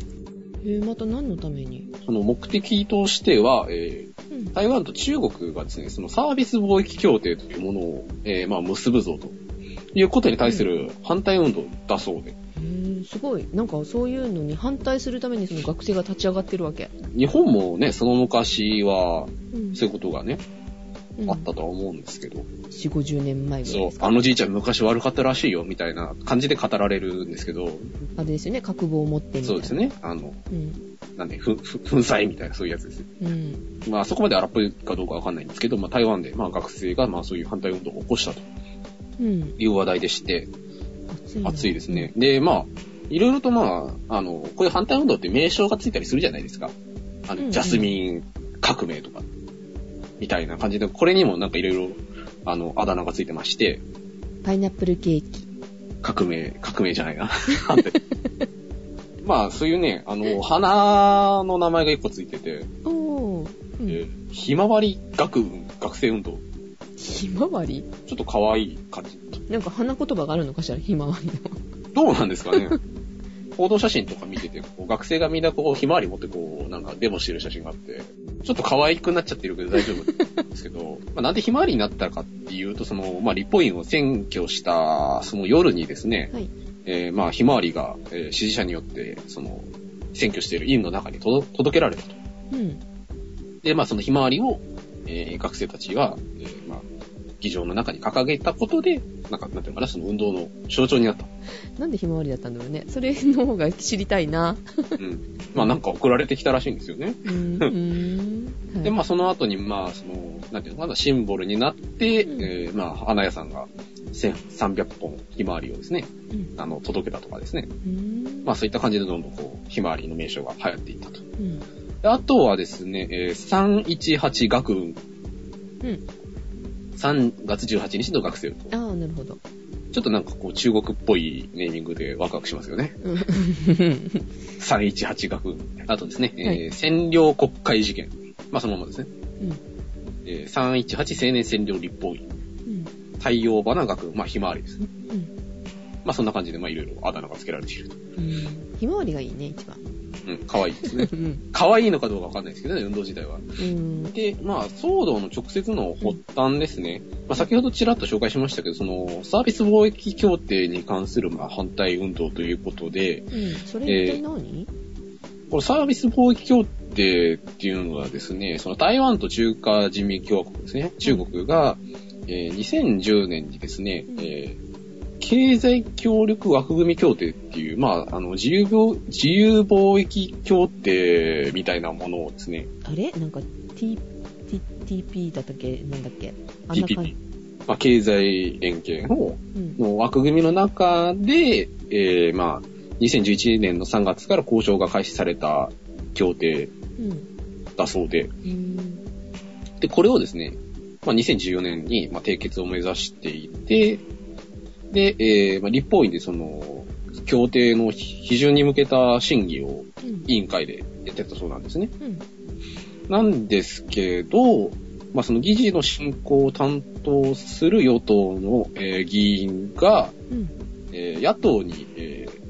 [SPEAKER 3] えーまた何のために？
[SPEAKER 2] その目的としては、えー
[SPEAKER 3] うん。
[SPEAKER 2] 台湾と中国がですね、そのサービス貿易協定というものを、えーまあ、結ぶぞということに対する反対運動だそうで、
[SPEAKER 3] へーすごい。なんかそういうのに反対するためにその学生が立ち上がってるわけ。
[SPEAKER 2] 日本もね、その昔は、
[SPEAKER 3] うん
[SPEAKER 2] そういうことがね、
[SPEAKER 3] うん
[SPEAKER 2] あったとは思うんですけど、
[SPEAKER 3] 4、50年前ぐらい
[SPEAKER 2] そう
[SPEAKER 3] です、か？
[SPEAKER 2] あのじいちゃん昔悪かったらしいよ、みたいな感じで語られるんですけど、
[SPEAKER 3] あれですよね、覚悟を持ってみたいな。
[SPEAKER 2] そうですね、あの、
[SPEAKER 3] うん。
[SPEAKER 2] なんで、ふ、ふ、粉砕みたいなそういうやつです。
[SPEAKER 3] うん。
[SPEAKER 2] まあ、そこまで荒っぽいかどうかわかんないんですけど、まあ、台湾で、まあ、学生が、まあ、そういう反対運動を起こしたと
[SPEAKER 3] うん。
[SPEAKER 2] いう話題でして、
[SPEAKER 3] 暑いな
[SPEAKER 2] 熱いですね。。で、まあ、いろいろとまあ、あの、こういう反対運動って名称がついたりするじゃないですか。あの、
[SPEAKER 3] うんうん
[SPEAKER 2] ジャスミン革命とか、みたいな感じで、これにもなんかいろいろ、あの、あだ名がついてまして、
[SPEAKER 3] パイナップルケーキ。
[SPEAKER 2] 革命、革命じゃないな。*laughs* まあ、そういうね、あの、花の名前が一個ついてて、
[SPEAKER 3] おー。うん。
[SPEAKER 2] えーひまわり学運、学生運動。
[SPEAKER 3] ひまわり？
[SPEAKER 2] ちょっと可愛い感じ。
[SPEAKER 3] なんか花言葉があるのかしら、ひまわりの。
[SPEAKER 2] どうなんですかね *laughs* 報道写真とか見てて、こう学生がみんなこう、ひまわり持ってこう、なんかデモしてる写真があって、ちょっと可愛くなっちゃってるけど大丈夫ですけど、*laughs* まあなんでひまわりになったかっていうと、その、まあ立法院を占拠した、その夜にですね、
[SPEAKER 3] はい。
[SPEAKER 2] えーまあひまわりが、えー支持者によって、その、占拠している院の中に届届けられたと。
[SPEAKER 3] うん。
[SPEAKER 2] で、まあそのひまわりを、えー学生たちが、えーまあ、議場の中に掲げたことで、なんか、なんていうのかな、その運動の象徴になった。
[SPEAKER 3] なんでひまわりだったんだろうね。それの方が知りたいな。
[SPEAKER 2] うん。まあなんか送られてきたらしいんですよね。
[SPEAKER 3] うーん。はい
[SPEAKER 2] で、まあその後に、まあその、なんていうのかな、シンボルになって、
[SPEAKER 3] うん
[SPEAKER 2] えーまあ花屋さんが1300本ひまわりをですね、
[SPEAKER 3] うん
[SPEAKER 2] あの、届けたとかですね。
[SPEAKER 3] うーん。
[SPEAKER 2] まあそういった感じでどんどんこう、ひまわりの名称が流行っていったと。
[SPEAKER 3] うん。
[SPEAKER 2] であとはですね、えー318学運。
[SPEAKER 3] うん。
[SPEAKER 2] 3月18日の学生と。
[SPEAKER 3] ああ、なるほど。
[SPEAKER 2] ちょっとなんかこう中国っぽいネーミングでワクワクしますよね。
[SPEAKER 3] うん
[SPEAKER 2] 318学運。あとですね、えー
[SPEAKER 3] はい
[SPEAKER 2] 占領国会事件。まあそのままですね。
[SPEAKER 3] うん。
[SPEAKER 2] えー318青年占領立法院。
[SPEAKER 3] うん。
[SPEAKER 2] 太陽花学運。まあひまわりですね。
[SPEAKER 3] うん。
[SPEAKER 2] まあそんな感じで、まあいろいろあだ名が付けられていると。
[SPEAKER 3] うん。ひまわりがいいね、一番。
[SPEAKER 2] うん、可愛いですね。
[SPEAKER 3] うん。
[SPEAKER 2] 可愛いのかどうかわかんないですけどね、運動自体は。
[SPEAKER 3] うん。
[SPEAKER 2] で、まあ、騒動の直接の発端ですね。まあ、先ほどちらっと紹介しましたけど、その、サービス貿易協定に関する、まあ、反対運動ということで、
[SPEAKER 3] うん。それって何、
[SPEAKER 2] このサービス貿易協定っていうのはですね、その台湾と中華人民共和国ですね、中国が、えー2010年にですね、
[SPEAKER 3] うん
[SPEAKER 2] えー経済協力枠組み協定っていう、まあ、あの、自由貿自由貿易協定みたいなものをですね、
[SPEAKER 3] あれ？なんか T、T、TP だったっけ？なんだっけ？あんな感じ。
[SPEAKER 2] まあ、経済連携の
[SPEAKER 3] うん。
[SPEAKER 2] の枠組みの中で、えーまあ、2011年の3月から交渉が開始された協定
[SPEAKER 3] うん。
[SPEAKER 2] だそうで、
[SPEAKER 3] うん。
[SPEAKER 2] で、これをですね、まあ、2014年に、まあ、締結を目指していて、で、えーまあ、立法院でその、協定の批准に向けた審議を
[SPEAKER 3] うん。
[SPEAKER 2] 委員会でやってたそうなんですね。
[SPEAKER 3] うん。
[SPEAKER 2] なんですけど、まあ、その議事の進行を担当する与党の、えー議員が、
[SPEAKER 3] うん。
[SPEAKER 2] えー野党に、えー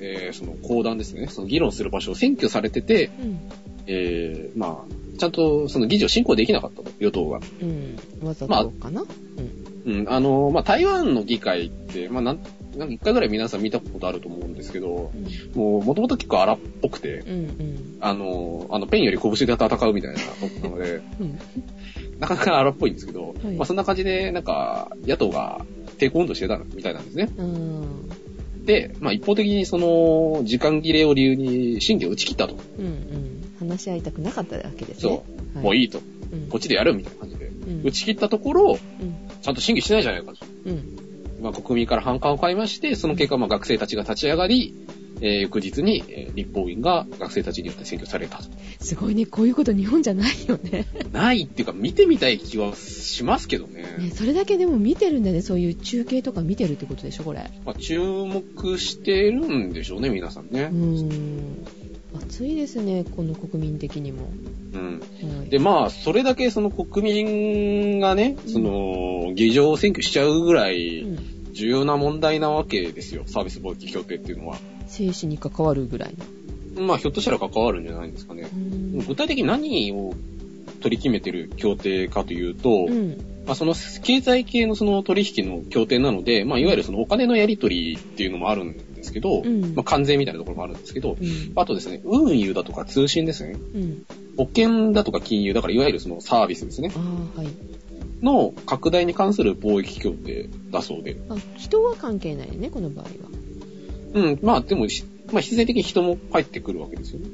[SPEAKER 2] えーその公団ですね、その議論する場所を占拠されてて、
[SPEAKER 3] うん。
[SPEAKER 2] えーまあ、ちゃんとその議事を進行できなかったと、与党が。
[SPEAKER 3] うん。わざ
[SPEAKER 2] まあ
[SPEAKER 3] とかな、
[SPEAKER 2] うん、あの、まあ、台湾の議会って、まあ、なん、なんか一回ぐらい皆さん見たことあると思うんですけど、
[SPEAKER 3] うん。
[SPEAKER 2] もう、もともと結構荒っぽくて、
[SPEAKER 3] うん。うん。
[SPEAKER 2] あの、あの、ペンより拳で戦うみたいなとこなので、
[SPEAKER 3] うん。
[SPEAKER 2] なかなか荒っぽいんですけど、
[SPEAKER 3] はい
[SPEAKER 2] まあ、そんな感じで、なんか、野党が抵抗運動してたみたいなんですね。
[SPEAKER 3] うん。
[SPEAKER 2] で、まあ、一方的にその、時間切れを理由に審議を打ち切ったと。
[SPEAKER 3] うん。うん。話し合いたくなかったわけですね。
[SPEAKER 2] そう、
[SPEAKER 3] はい
[SPEAKER 2] もういいと。
[SPEAKER 3] うん。
[SPEAKER 2] こっちでやるみたいな感じで。
[SPEAKER 3] うん。
[SPEAKER 2] 打ち切ったところ、
[SPEAKER 3] うん。
[SPEAKER 2] ちゃんと審議してないじゃないかと。
[SPEAKER 3] うん。
[SPEAKER 2] まあ、国民から反感を買いまして、その結果、まあ、学生たちが立ち上がり、えー翌日に、えー立法院が学生たちによって選挙されたと。
[SPEAKER 3] すごいね、こういうこと日本じゃないよね。
[SPEAKER 2] ないっていうか、見てみたい気はしますけどね。
[SPEAKER 3] ね、それだけでも見てるんだね、そういう中継とか見てるってことでしょ、これ。
[SPEAKER 2] まあ、注目してるんでしょうね、皆さんね
[SPEAKER 3] う。ーん。熱いですね、この国民的にも。
[SPEAKER 2] うん。
[SPEAKER 3] はい、
[SPEAKER 2] で、まあ、それだけその国民がね、その、議場を選挙しちゃうぐら
[SPEAKER 3] う
[SPEAKER 2] い
[SPEAKER 3] ん、
[SPEAKER 2] 重要な問題なわけですよ。サービス貿易協定っていうのは。
[SPEAKER 3] 生死に関わるぐらいの。
[SPEAKER 2] まあ、ひょっとしたら関わるんじゃないですかね。具体的に何を取り決めてる協定かというと、
[SPEAKER 3] うん。
[SPEAKER 2] まあ、その経済系のその取引の協定なので、まあ、いわゆるそのお金のやり取りっていうのもあるんですけど、
[SPEAKER 3] うん
[SPEAKER 2] まあ、関税みたいなところもあるんですけど、
[SPEAKER 3] うん。
[SPEAKER 2] あとですね、運輸だとか通信ですね、
[SPEAKER 3] うん。
[SPEAKER 2] 保険だとか金融、だからいわゆるそのサービスですね、
[SPEAKER 3] はい。
[SPEAKER 2] の拡大に関する貿易協定だそうで。
[SPEAKER 3] あ、人は関係ないよね、この場合は。
[SPEAKER 2] うん、まあでも、しまあ必然的に人も入ってくるわけですよね。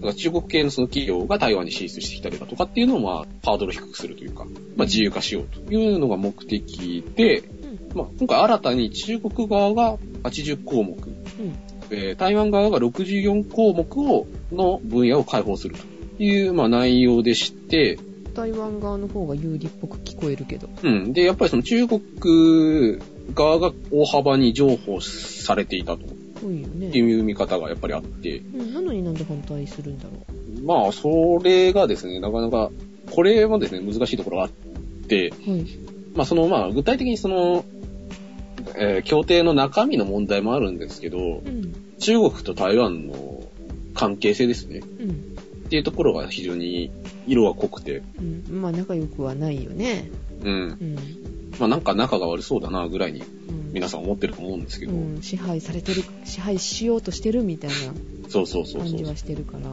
[SPEAKER 2] だから中国系のその企業が台湾に進出してきたりだとかっていうのをまあ、ハードルを低くするというか、まあ自由化しようというのが目的で、
[SPEAKER 3] うん。
[SPEAKER 2] まあ今回新たに中国側が80項目、
[SPEAKER 3] うん。
[SPEAKER 2] えー台湾側が64項目を、の分野を開放するという、まあ内容でして、
[SPEAKER 3] 台湾側の方が有利っぽく聞こえるけど。
[SPEAKER 2] うん。で、やっぱりその中国側が大幅に譲歩されていたと
[SPEAKER 3] 多いよね。
[SPEAKER 2] いう見方がやっぱりあって、
[SPEAKER 3] うん、なのになんで反対するんだろ
[SPEAKER 2] まあ、それがですね、なかなか、これもですね、難しいところがあって、
[SPEAKER 3] う。はい。
[SPEAKER 2] まあ、その、まあ、具体的にその、えー協定の中身の問題もあるんですけど
[SPEAKER 3] う、ん。
[SPEAKER 2] 中国と台湾の関係性ですね。
[SPEAKER 3] うん。
[SPEAKER 2] っていうところが非常に色が濃くて、
[SPEAKER 3] うん。まあ仲良くはないよね。
[SPEAKER 2] うん。
[SPEAKER 3] うん。
[SPEAKER 2] まあ、なんか仲が悪そうだな、ぐらいに
[SPEAKER 3] うん。
[SPEAKER 2] 皆さん思ってると思うんですけど、
[SPEAKER 3] うん、支配されてる、支配しようとしてるみたいな
[SPEAKER 2] そうそうそうそう
[SPEAKER 3] 感じ。はしてるから。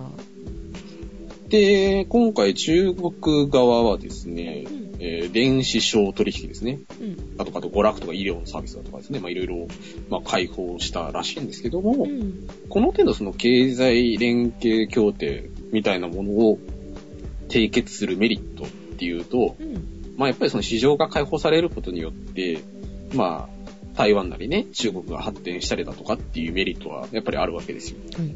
[SPEAKER 2] で、今回中国側はですね
[SPEAKER 3] う、ん。
[SPEAKER 2] えー電子商取引ですね。
[SPEAKER 3] うん。
[SPEAKER 2] あとか、あと娯楽とか医療のサービスだとかですね、まあいろいろ、まあ開放したらしいんですけども、
[SPEAKER 3] うん。
[SPEAKER 2] この程度その経済連携協定みたいなものを締結するメリットっていうと、
[SPEAKER 3] うん。
[SPEAKER 2] まあやっぱりその市場が開放されることによって、まあ、台湾なりね、中国が発展したりだとかっていうメリットはやっぱりあるわけですよ。
[SPEAKER 3] はい。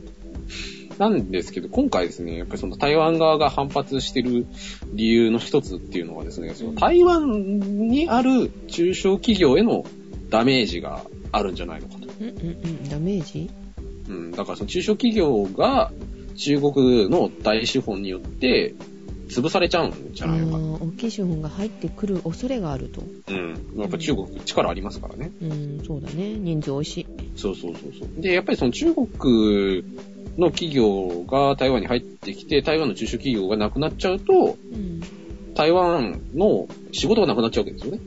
[SPEAKER 2] なんですけど、今回ですね、やっぱりその台湾側が反発してる理由の一つっていうのはですね、その台湾にある中小企業へのダメージがあるんじゃないのかと。
[SPEAKER 3] うんうんうん。ダメージ？
[SPEAKER 2] うん、だからその中小企業が中国の大資本によって潰されちゃうんじゃないのか。
[SPEAKER 3] あー大きい資本が入ってくる恐れがあると。
[SPEAKER 2] うん。やっぱ中国力ありますからね。
[SPEAKER 3] うん、そうだね。人数多いし。
[SPEAKER 2] そうそうそうそう。で、やっぱりその中国の企業が台湾に入ってきて、台湾の中小企業がなくなっちゃうと、
[SPEAKER 3] うん。
[SPEAKER 2] 台湾の仕事がなくなっちゃうわけですよね。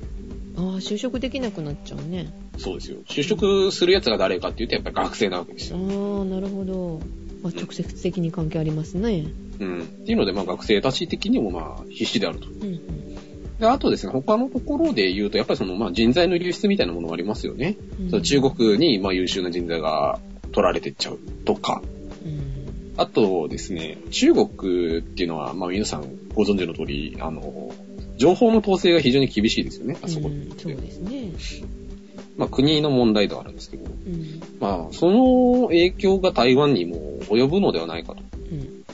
[SPEAKER 3] ああ、就職できなくなっちゃうね。
[SPEAKER 2] そうですよ。就職する奴が誰かっていうと、やっぱり学生なわけです
[SPEAKER 3] あ
[SPEAKER 2] よ。
[SPEAKER 3] あ、なるほど。まあ、直接的に関係ありますね。
[SPEAKER 2] うん。っていうので、まあ学生たち的にもまあ必死であると。
[SPEAKER 3] うんうん。
[SPEAKER 2] で、あとですね、他のところで言うと、やっぱりその、まあ人材の流出みたいなものがありますよね。
[SPEAKER 3] うん
[SPEAKER 2] その中国に、まあ優秀な人材が取られてっちゃうとか。
[SPEAKER 3] うん。
[SPEAKER 2] あとですね、中国っていうのは、まあ皆さんご存知の通り、あの、情報の統制が非常に厳しいですよね、あそこって。
[SPEAKER 3] うんそうですね。
[SPEAKER 2] まあ国の問題ではあるんですけど、
[SPEAKER 3] うん。
[SPEAKER 2] まあその影響が台湾にも及ぶのではないかと。
[SPEAKER 3] うん。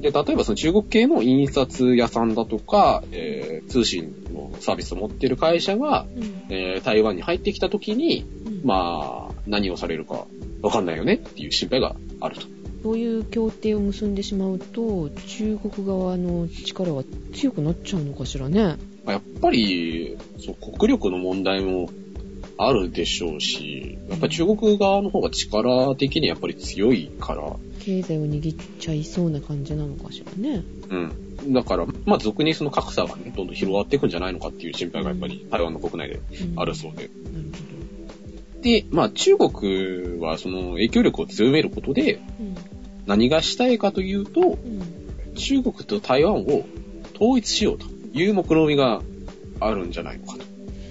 [SPEAKER 2] で、例えばその中国系の印刷屋さんだとか、えー通信のサービスを持っている会社が、
[SPEAKER 3] うん。
[SPEAKER 2] えー台湾に入ってきた時に、
[SPEAKER 3] うん
[SPEAKER 2] まあ、何をされるかわかんないよねっていう心配があると。
[SPEAKER 3] そういう協定を結んでしまうと、中国側の力は強くなっちゃうのかしらね。
[SPEAKER 2] まあやっぱり、そう国力の問題もあるでしょうし、やっぱり中国側の方が力的にやっぱり強いから、
[SPEAKER 3] 経済を握っちゃいそうな感じなのかしらね。
[SPEAKER 2] うん。だから、まあ俗にその格差がね、どんどん広がっていくんじゃないのかっていう心配がやっぱり台湾の国内で
[SPEAKER 3] うん
[SPEAKER 2] あるそうで。
[SPEAKER 3] なる
[SPEAKER 2] で、まあ中国はその影響力を強めることで。何がしたいかというと、
[SPEAKER 3] うん。
[SPEAKER 2] 中国と台湾を統一しようという目論みがあるんじゃないのかと。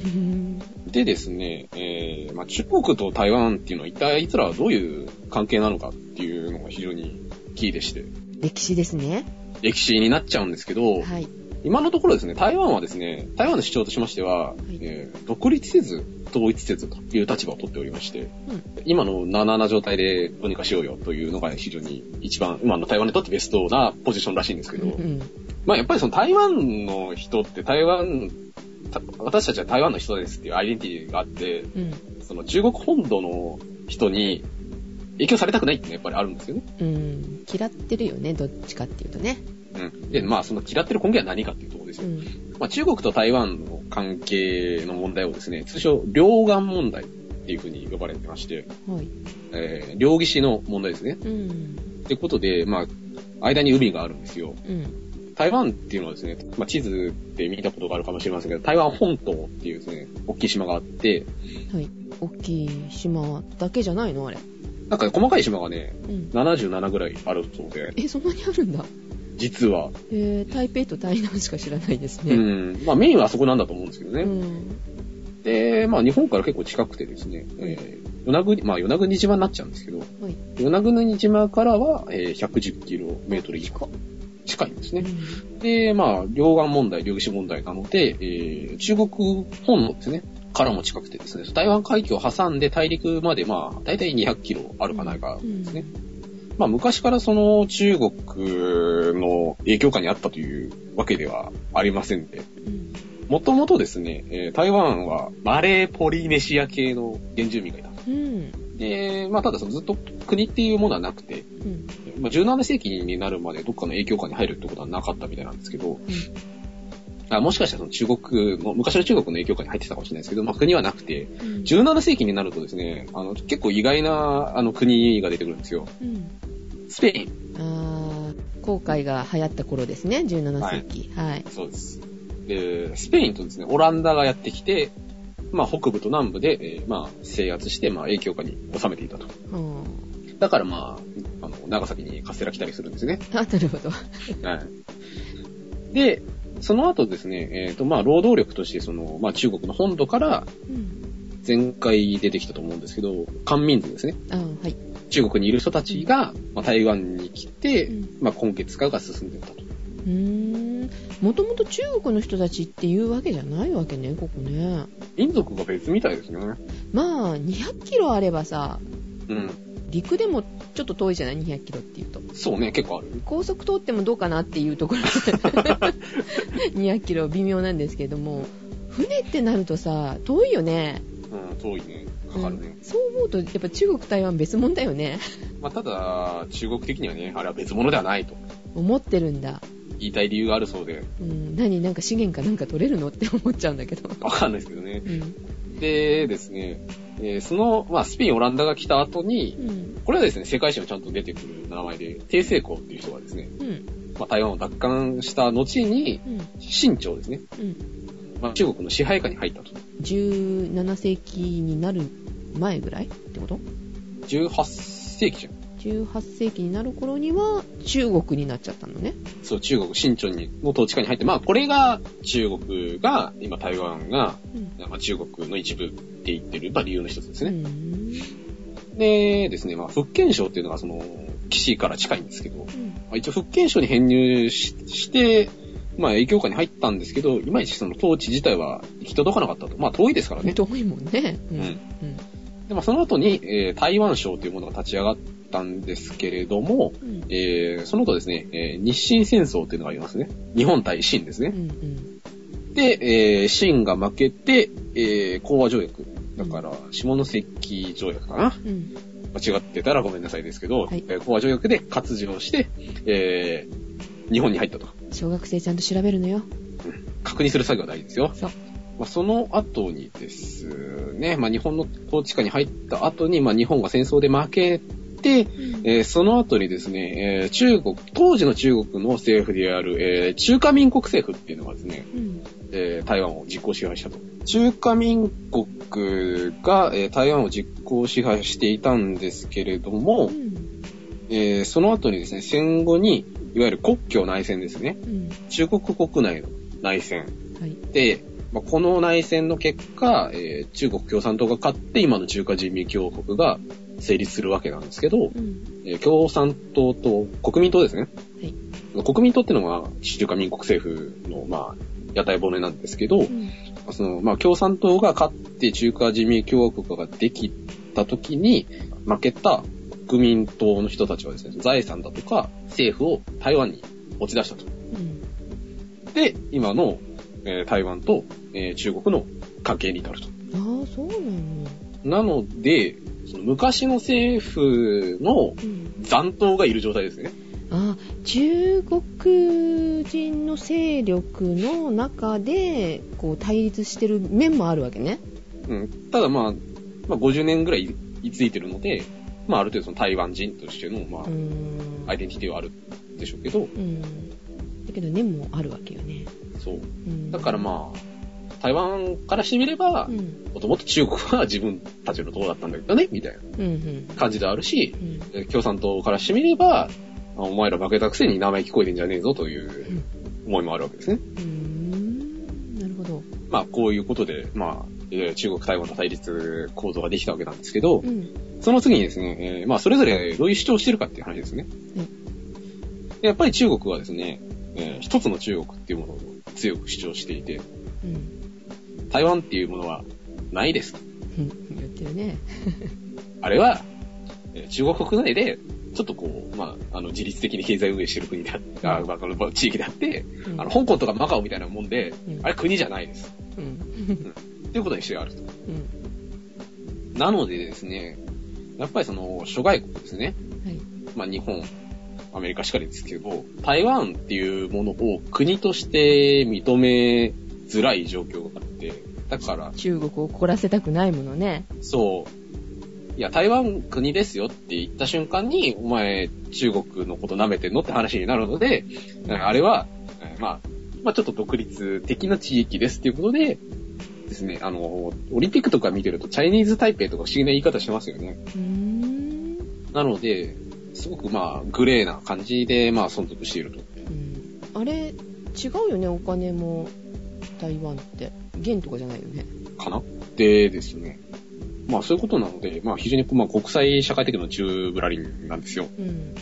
[SPEAKER 3] うん
[SPEAKER 2] でですね、えーまあ、中国と台湾っていうのは一体いつらはどういう関係なのかっていうのが非常にキーでして、
[SPEAKER 3] 歴史ですね。
[SPEAKER 2] 歴史になっちゃうんですけど、
[SPEAKER 3] はい。
[SPEAKER 2] 今のところですね、台湾はですね、台湾の主張としましては、
[SPEAKER 3] い
[SPEAKER 2] えー独立せず統一せずという立場を取っておりまして、
[SPEAKER 3] うん。
[SPEAKER 2] 今のななな状態でどうにかしようよというのが非常に一番、今の台湾にとってベストなポジションらしいんですけど、
[SPEAKER 3] うん。
[SPEAKER 2] まあやっぱりその台湾の人って台湾、た私たちは台湾の人ですっていうアイデンティティがあって、
[SPEAKER 3] うん。
[SPEAKER 2] その中国本土の人に影響されたくないっていうのはやっぱりあるんですよね。
[SPEAKER 3] うん。嫌ってるよね、どっちかっていうとね。
[SPEAKER 2] うん。で、まあその嫌ってる根源は何かっていうところですよ。
[SPEAKER 3] うん。
[SPEAKER 2] まあ中国と台湾の関係の問題をですね、通称両岸問題っていうふうに呼ばれてまして、
[SPEAKER 3] はい。
[SPEAKER 2] えー両岸の問題ですね。
[SPEAKER 3] うん。
[SPEAKER 2] ってことで、まあ、間に海があるんですよ。
[SPEAKER 3] うん。
[SPEAKER 2] 台湾っていうのはですね、まあ、地図で見たことがあるかもしれませんけど、台湾本島っていうですね、大きい島があって、
[SPEAKER 3] はい。大きい島だけじゃないの？あれ。
[SPEAKER 2] なんか細かい島がね、
[SPEAKER 3] うん。
[SPEAKER 2] 77ぐらいあるそうで、
[SPEAKER 3] え、そんなにあるんだ。
[SPEAKER 2] 実は。
[SPEAKER 3] えー、台北と台南しか知らないです
[SPEAKER 2] う
[SPEAKER 3] ね。
[SPEAKER 2] ん。まあメインはあそこなんだと思うんですけどね。
[SPEAKER 3] うん。
[SPEAKER 2] で、まあ日本から結構近くてですね、えー、与那国、まあ与那国島になっちゃうんですけど、
[SPEAKER 3] はい。
[SPEAKER 2] 与那国島からは、えー、110キロメートル以下。近いんですね。で、まあ、両岸問題、両岸問題なので、えー、中国本土ですね、からも近くてですね、台湾海峡を挟んで大陸まで、まあ、だいたい200キロあるかないかですね。まあ、昔からその中国の影響下にあったというわけではありませんで、
[SPEAKER 3] うん。
[SPEAKER 2] もともとですね、えー台湾はマレーポリネシア系の原住民がいた。
[SPEAKER 3] うん。
[SPEAKER 2] で、まあ、ただそのずっと国っていうものはなくて、
[SPEAKER 3] うん。
[SPEAKER 2] まあ、17世紀になるまでどっかの影響下に入るってことはなかったみたいなんですけど、あもしかしたらその中国の、昔の中国の影響下に入ってたかもしれないですけど、まあ、国はなくて、
[SPEAKER 3] うん。
[SPEAKER 2] 17世紀になるとですね、あの、結構意外な、あの、国が出てくるんですよ。
[SPEAKER 3] うん。
[SPEAKER 2] スペイン。
[SPEAKER 3] あー、航海が流行った頃ですね、17世紀。はい。
[SPEAKER 2] そうです。で、スペインとですね、オランダがやってきて、まあ、北部と南部で、えーまあ、制圧して、まあ、影響下に収めていたと。
[SPEAKER 3] うん。
[SPEAKER 2] だからまあ、あの、長崎にカステラ来たりするんですね。
[SPEAKER 3] あ、なるほど。
[SPEAKER 2] はい。で、その後ですね、えっ、と、まあ、労働力として、その、まあ、中国の本土から
[SPEAKER 3] うん。
[SPEAKER 2] 前回出てきたと思うんですけど、漢民族ですね。
[SPEAKER 3] あーはい。
[SPEAKER 2] 中国にいる人たちが、まあ、台湾に来て、
[SPEAKER 3] うん
[SPEAKER 2] まあ、根血化が進んでいったと。
[SPEAKER 3] うーん。もともと中国の人たちっていうわけじゃないわけね、ここね。
[SPEAKER 2] 民族が別みたいですね。
[SPEAKER 3] まあ、200キロあればさ、
[SPEAKER 2] うん。
[SPEAKER 3] 陸でもちょっと遠いじゃない ?200 キロっていうと。
[SPEAKER 2] そうね、結構ある。
[SPEAKER 3] 高速通ってもどうかなっていうところ *laughs* 200キロ微妙なんですけども、船ってなるとさ、遠いよね。
[SPEAKER 2] うん、遠いね。かかるね。
[SPEAKER 3] うんそう思うと、やっぱ中国、台湾別物だよね。
[SPEAKER 2] まあ、ただ、中国的にはね、あれは別物ではないと
[SPEAKER 3] 思ってるんだ。
[SPEAKER 2] 言いたい理由があるそうで、
[SPEAKER 3] うん、何？なんか資源かなんか取れるの？って思っちゃうんだけど。
[SPEAKER 2] わかんないですけどね。
[SPEAKER 3] うん。
[SPEAKER 2] でですね、えーその、まあ、スペイン、オランダが来た後に、
[SPEAKER 3] うん。
[SPEAKER 2] これはですね、世界史にちゃんと出てくる名前で、帝政公っていう人がですね、
[SPEAKER 3] うん。
[SPEAKER 2] まあ、台湾を奪還した後に、
[SPEAKER 3] うん。
[SPEAKER 2] 清朝ですね、
[SPEAKER 3] うん。
[SPEAKER 2] まあ、中国の支配下に入ったと。
[SPEAKER 3] 17世紀になる前ぐらいってこと
[SPEAKER 2] ？18世紀じゃん。
[SPEAKER 3] 18世紀になる頃には中国になっちゃったのね。
[SPEAKER 2] そう、中国、清朝に、の統治下に入って、まあ、これが、中国が、今、台湾が、
[SPEAKER 3] うん。
[SPEAKER 2] まあ、中国の一部って言ってる、まあ、理由の一つです
[SPEAKER 3] う
[SPEAKER 2] ね。
[SPEAKER 3] ん。
[SPEAKER 2] でですね、まあ、福建省っていうのが、その、岸から近いんですけど、ま
[SPEAKER 3] うん。
[SPEAKER 2] あ、一応、福建省に編入しして、まあ影響下に入ったんですけど、いまいちその統治自体は行き届かなかったと。まあ遠いですからね。
[SPEAKER 3] 遠いもんね。うん。
[SPEAKER 2] うん
[SPEAKER 3] うん。
[SPEAKER 2] で、まあその後に、えー台湾省というものが立ち上がったんですけれども、
[SPEAKER 3] うん。
[SPEAKER 2] えーその後ですね、えー日清戦争っていうのがありますね。日本対清ですね。
[SPEAKER 3] うん。うん。
[SPEAKER 2] で、えー清が負けて、えー講和条約。だから、下関条約かな。
[SPEAKER 3] うん。
[SPEAKER 2] 間違ってたらごめんなさいですけど、
[SPEAKER 3] はい
[SPEAKER 2] えー講和条約で割譲して、えー日本に入ったと。
[SPEAKER 3] 小学生ちゃんと調べるのよ。
[SPEAKER 2] 確認する作業は大事ですよ。
[SPEAKER 3] そう。
[SPEAKER 2] まあ、その後にですね、まあ、日本の統治下に入った後に、まあ、日本が戦争で負けて、えーその後にですね、えー中国、当時の中国の政府である、えー中華民国政府っていうのがですね、
[SPEAKER 3] うん。
[SPEAKER 2] えー台湾を実効支配したと。中華民国が、えー台湾を実効支配していたんですけれども
[SPEAKER 3] う、ん。
[SPEAKER 2] えーその後にですね、戦後に、いわゆる国境内戦ですね。
[SPEAKER 3] うん。
[SPEAKER 2] 中国国内の内戦
[SPEAKER 3] はい。
[SPEAKER 2] で、まあ、この内戦の結果、えー中国共産党が勝って今の中華人民共和国が成立するわけなんですけど、
[SPEAKER 3] うん。
[SPEAKER 2] えー共産党と国民党ですね。
[SPEAKER 3] はい。
[SPEAKER 2] 国民党っていうのが中華民国政府の、まあ、屋台骨なんですけど、
[SPEAKER 3] うん。
[SPEAKER 2] その、まあ、共産党が勝って中華人民共和国ができた時に、負けた国民党の人たちはですね、財産だとか政府を台湾に持ち出したと。
[SPEAKER 3] うん。
[SPEAKER 2] で、今の、えー台湾と、えー中国の関係に至ると。
[SPEAKER 3] ああ、そうなの。
[SPEAKER 2] なので、その昔の政府の
[SPEAKER 3] うん。
[SPEAKER 2] 残党がいる状態ですね。
[SPEAKER 3] あ中国人の勢力の中でこう対立してる面もあるわけね。
[SPEAKER 2] うん。ただまあ、まあ50年ぐらい居ついてるので、まあある程度その台湾人としての、まあ。アイデンティティはあるでしょうけど、
[SPEAKER 3] うん。だけど念もあるわけよね。
[SPEAKER 2] そう。
[SPEAKER 3] うん。
[SPEAKER 2] だからまあ、台湾からしてみれば
[SPEAKER 3] う、ん。
[SPEAKER 2] もともと中国は自分たちのところだったんだけどね、みたいな
[SPEAKER 3] うん。うん。
[SPEAKER 2] 感じであるし、
[SPEAKER 3] うん。
[SPEAKER 2] え共産党からしてみれば、あお前ら負けたくせに名前聞こえてんじゃねえぞという思いもあるわけですね。
[SPEAKER 3] うーん。なるほど。
[SPEAKER 2] まあ、こういうことで、まあ、えー中国、台湾の対立構造ができたわけなんですけど
[SPEAKER 3] う、ん。
[SPEAKER 2] その次にですね、えーまあ、それぞれどういう主張をしてるかっていう話ですね。でやっぱり中国はですね、えー一つの中国っていうものを強く主張していて、
[SPEAKER 3] うん。
[SPEAKER 2] 台湾っていうものはないです。
[SPEAKER 3] うん。言ってるね。*laughs*
[SPEAKER 2] あれは、えー中国国内で、ちょっとこう、まあ、あの、自律的に経済運営してる国であまあ、この地域であって、
[SPEAKER 3] うん
[SPEAKER 2] あの、香港とかマカオみたいなもんで、
[SPEAKER 3] うん
[SPEAKER 2] あれ国じゃないです。
[SPEAKER 3] うん。
[SPEAKER 2] っていうことにしてあると。
[SPEAKER 3] うん。
[SPEAKER 2] なのでですね、やっぱりその、諸外国ですね。
[SPEAKER 3] はい。
[SPEAKER 2] まあ日本、アメリカしかりですけど、台湾っていうものを国として認めづらい状況があって、だから、
[SPEAKER 3] 中国を怒らせたくないものね。
[SPEAKER 2] そう、いや、台湾国ですよって言った瞬間に、お前、中国のこと舐めてんのって話になるので、あれは、えーまあ、まあちょっと独立的な地域ですっていうことで、ですね、あの、オリンピックとか見てると、チャイニーズ台北とか不思議な言い方してますよね。なので、すごくまあ、グレーな感じで、まあ、存続していると。
[SPEAKER 3] うん。あれ、違うよね、お金も、台湾って。元とかじゃないよね。
[SPEAKER 2] かな？でですね。まあ、そういうことなので、まあ、非常に、まあ、国際社会的な中ぶらりんなんですよ。
[SPEAKER 3] うん。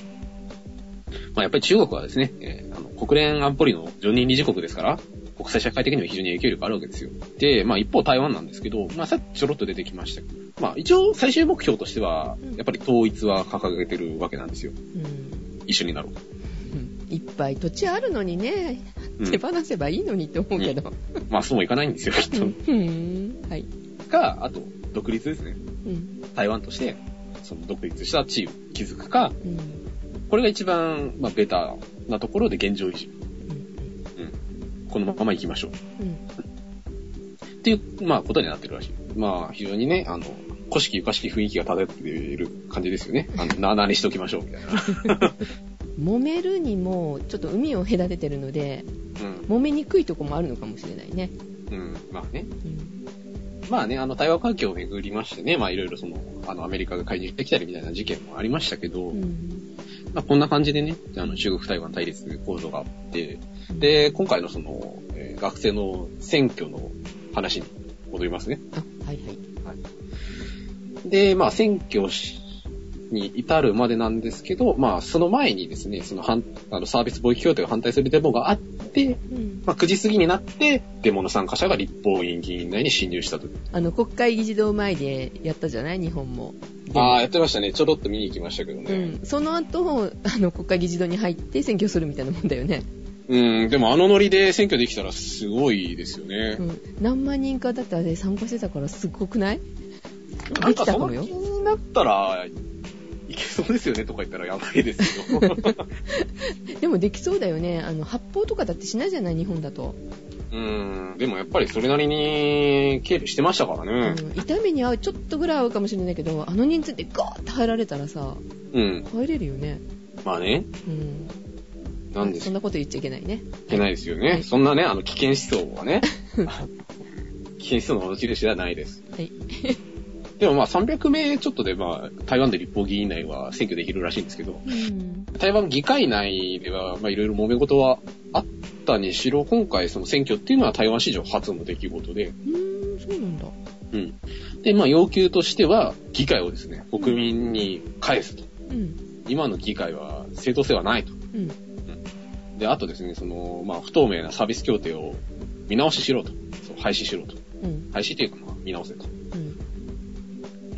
[SPEAKER 2] まあ、やっぱり中国はですね、えーあの国連安保理の常任理事国ですから、国際社会的には非常に影響力あるわけですよ。で、まあ、一方台湾なんですけど、まあ、さっきちょろっと出てきましたけど、まあ、一応最終目標としては
[SPEAKER 3] うん、
[SPEAKER 2] やっぱり統一は掲げてるわけなんですよ。
[SPEAKER 3] うん。
[SPEAKER 2] 一緒になろう。
[SPEAKER 3] うんいっぱい土地あるのにね、
[SPEAKER 2] うん
[SPEAKER 3] 手放せばいいのにって思うけど。
[SPEAKER 2] まあ、そうもいかないんですよ、きっと。
[SPEAKER 3] うん。はい。
[SPEAKER 2] か、あと、独立ですね。
[SPEAKER 3] うん。
[SPEAKER 2] 台湾として、その独立した地位を築くか、
[SPEAKER 3] うん。
[SPEAKER 2] これが一番、まあ、ベターなところで現状維持。
[SPEAKER 3] うん。
[SPEAKER 2] このまま行きましょう。
[SPEAKER 3] うん。
[SPEAKER 2] っていう、まあ、ことになってるらしい。まあ、非常にね、あの、古式ゆかしき雰囲気が漂っている感じですよね。あの、なあなあにしておきましょう、みたいな。*laughs*
[SPEAKER 3] 揉めるにも、ちょっと海を隔ててるので、揉めにくいとこもあるのかもしれないね。
[SPEAKER 2] うん。うん。まあね。
[SPEAKER 3] うん。
[SPEAKER 2] まあね、あの、対話環境をめぐりましてね、まあいろいろその、あの、アメリカが介入してきたりみたいな事件もありましたけど、
[SPEAKER 3] うん。
[SPEAKER 2] まあこんな感じでね、あの、中国台湾対立構造があって、で、今回のその、えー学生の選挙の話に戻りますね。
[SPEAKER 3] あ、はいはい。
[SPEAKER 2] で、まあ、選挙しに至るまでなんですけど、まあ、その前にですね、その反、あの、サービス貿易協定を反対するデモがあって、て、
[SPEAKER 3] うん
[SPEAKER 2] まあ、9時過ぎになって、デモの参加者が立法院議員内に侵入したと。
[SPEAKER 3] あの、国会議事堂前でやったじゃない？日本も。
[SPEAKER 2] ああ、やってましたね。ちょろっと見に行きましたけど
[SPEAKER 3] う
[SPEAKER 2] ね。
[SPEAKER 3] ん。その後、あの、国会議事堂に入って選挙するみたいなもんだよね。
[SPEAKER 2] うん、でもあのノリで選挙できたらすごいですよね
[SPEAKER 3] う。ん。何万人かだってあれ参加してたからすっごくない？
[SPEAKER 2] なんかその気。になったら、そうですよねとか言ったらやばいですよ。*laughs*
[SPEAKER 3] でもできそうだよね。あの、発砲とかだってしないじゃない日本だと。
[SPEAKER 2] うん、でもやっぱりそれなりに警備してましたからね。
[SPEAKER 3] うん。痛みに合う、ちょっとぐらい合うかもしれないけど、あの人数でガーって入られたらさ、
[SPEAKER 2] うん。
[SPEAKER 3] 入れるよね。
[SPEAKER 2] まあね、
[SPEAKER 3] うん。
[SPEAKER 2] なんです
[SPEAKER 3] そんなこと言っちゃいけないね。
[SPEAKER 2] いけないですよね。
[SPEAKER 3] はい
[SPEAKER 2] そんなね、あの、危険思想はね、*laughs* 危険思想の持ち主ではないです。
[SPEAKER 3] はい。
[SPEAKER 2] でもまあ300名ちょっとでまあ、台湾で立法議員内は選挙できるらしいんですけど、
[SPEAKER 3] うん。
[SPEAKER 2] 台湾議会内ではまあいろいろ揉め事はあったにしろ、今回その選挙っていうのは台湾史上初の出来事で、
[SPEAKER 3] うーん、そうなんだ。
[SPEAKER 2] うん。で、まあ要求としては、議会をですね、国民に返すと。
[SPEAKER 3] うん。
[SPEAKER 2] 今の議会は正当性はないと。
[SPEAKER 3] うん。
[SPEAKER 2] で、あとですね、その、まあ不透明なサービス協定を見直ししろと。そう廃止しろと。
[SPEAKER 3] うん。
[SPEAKER 2] 廃止というかまあ見直せと。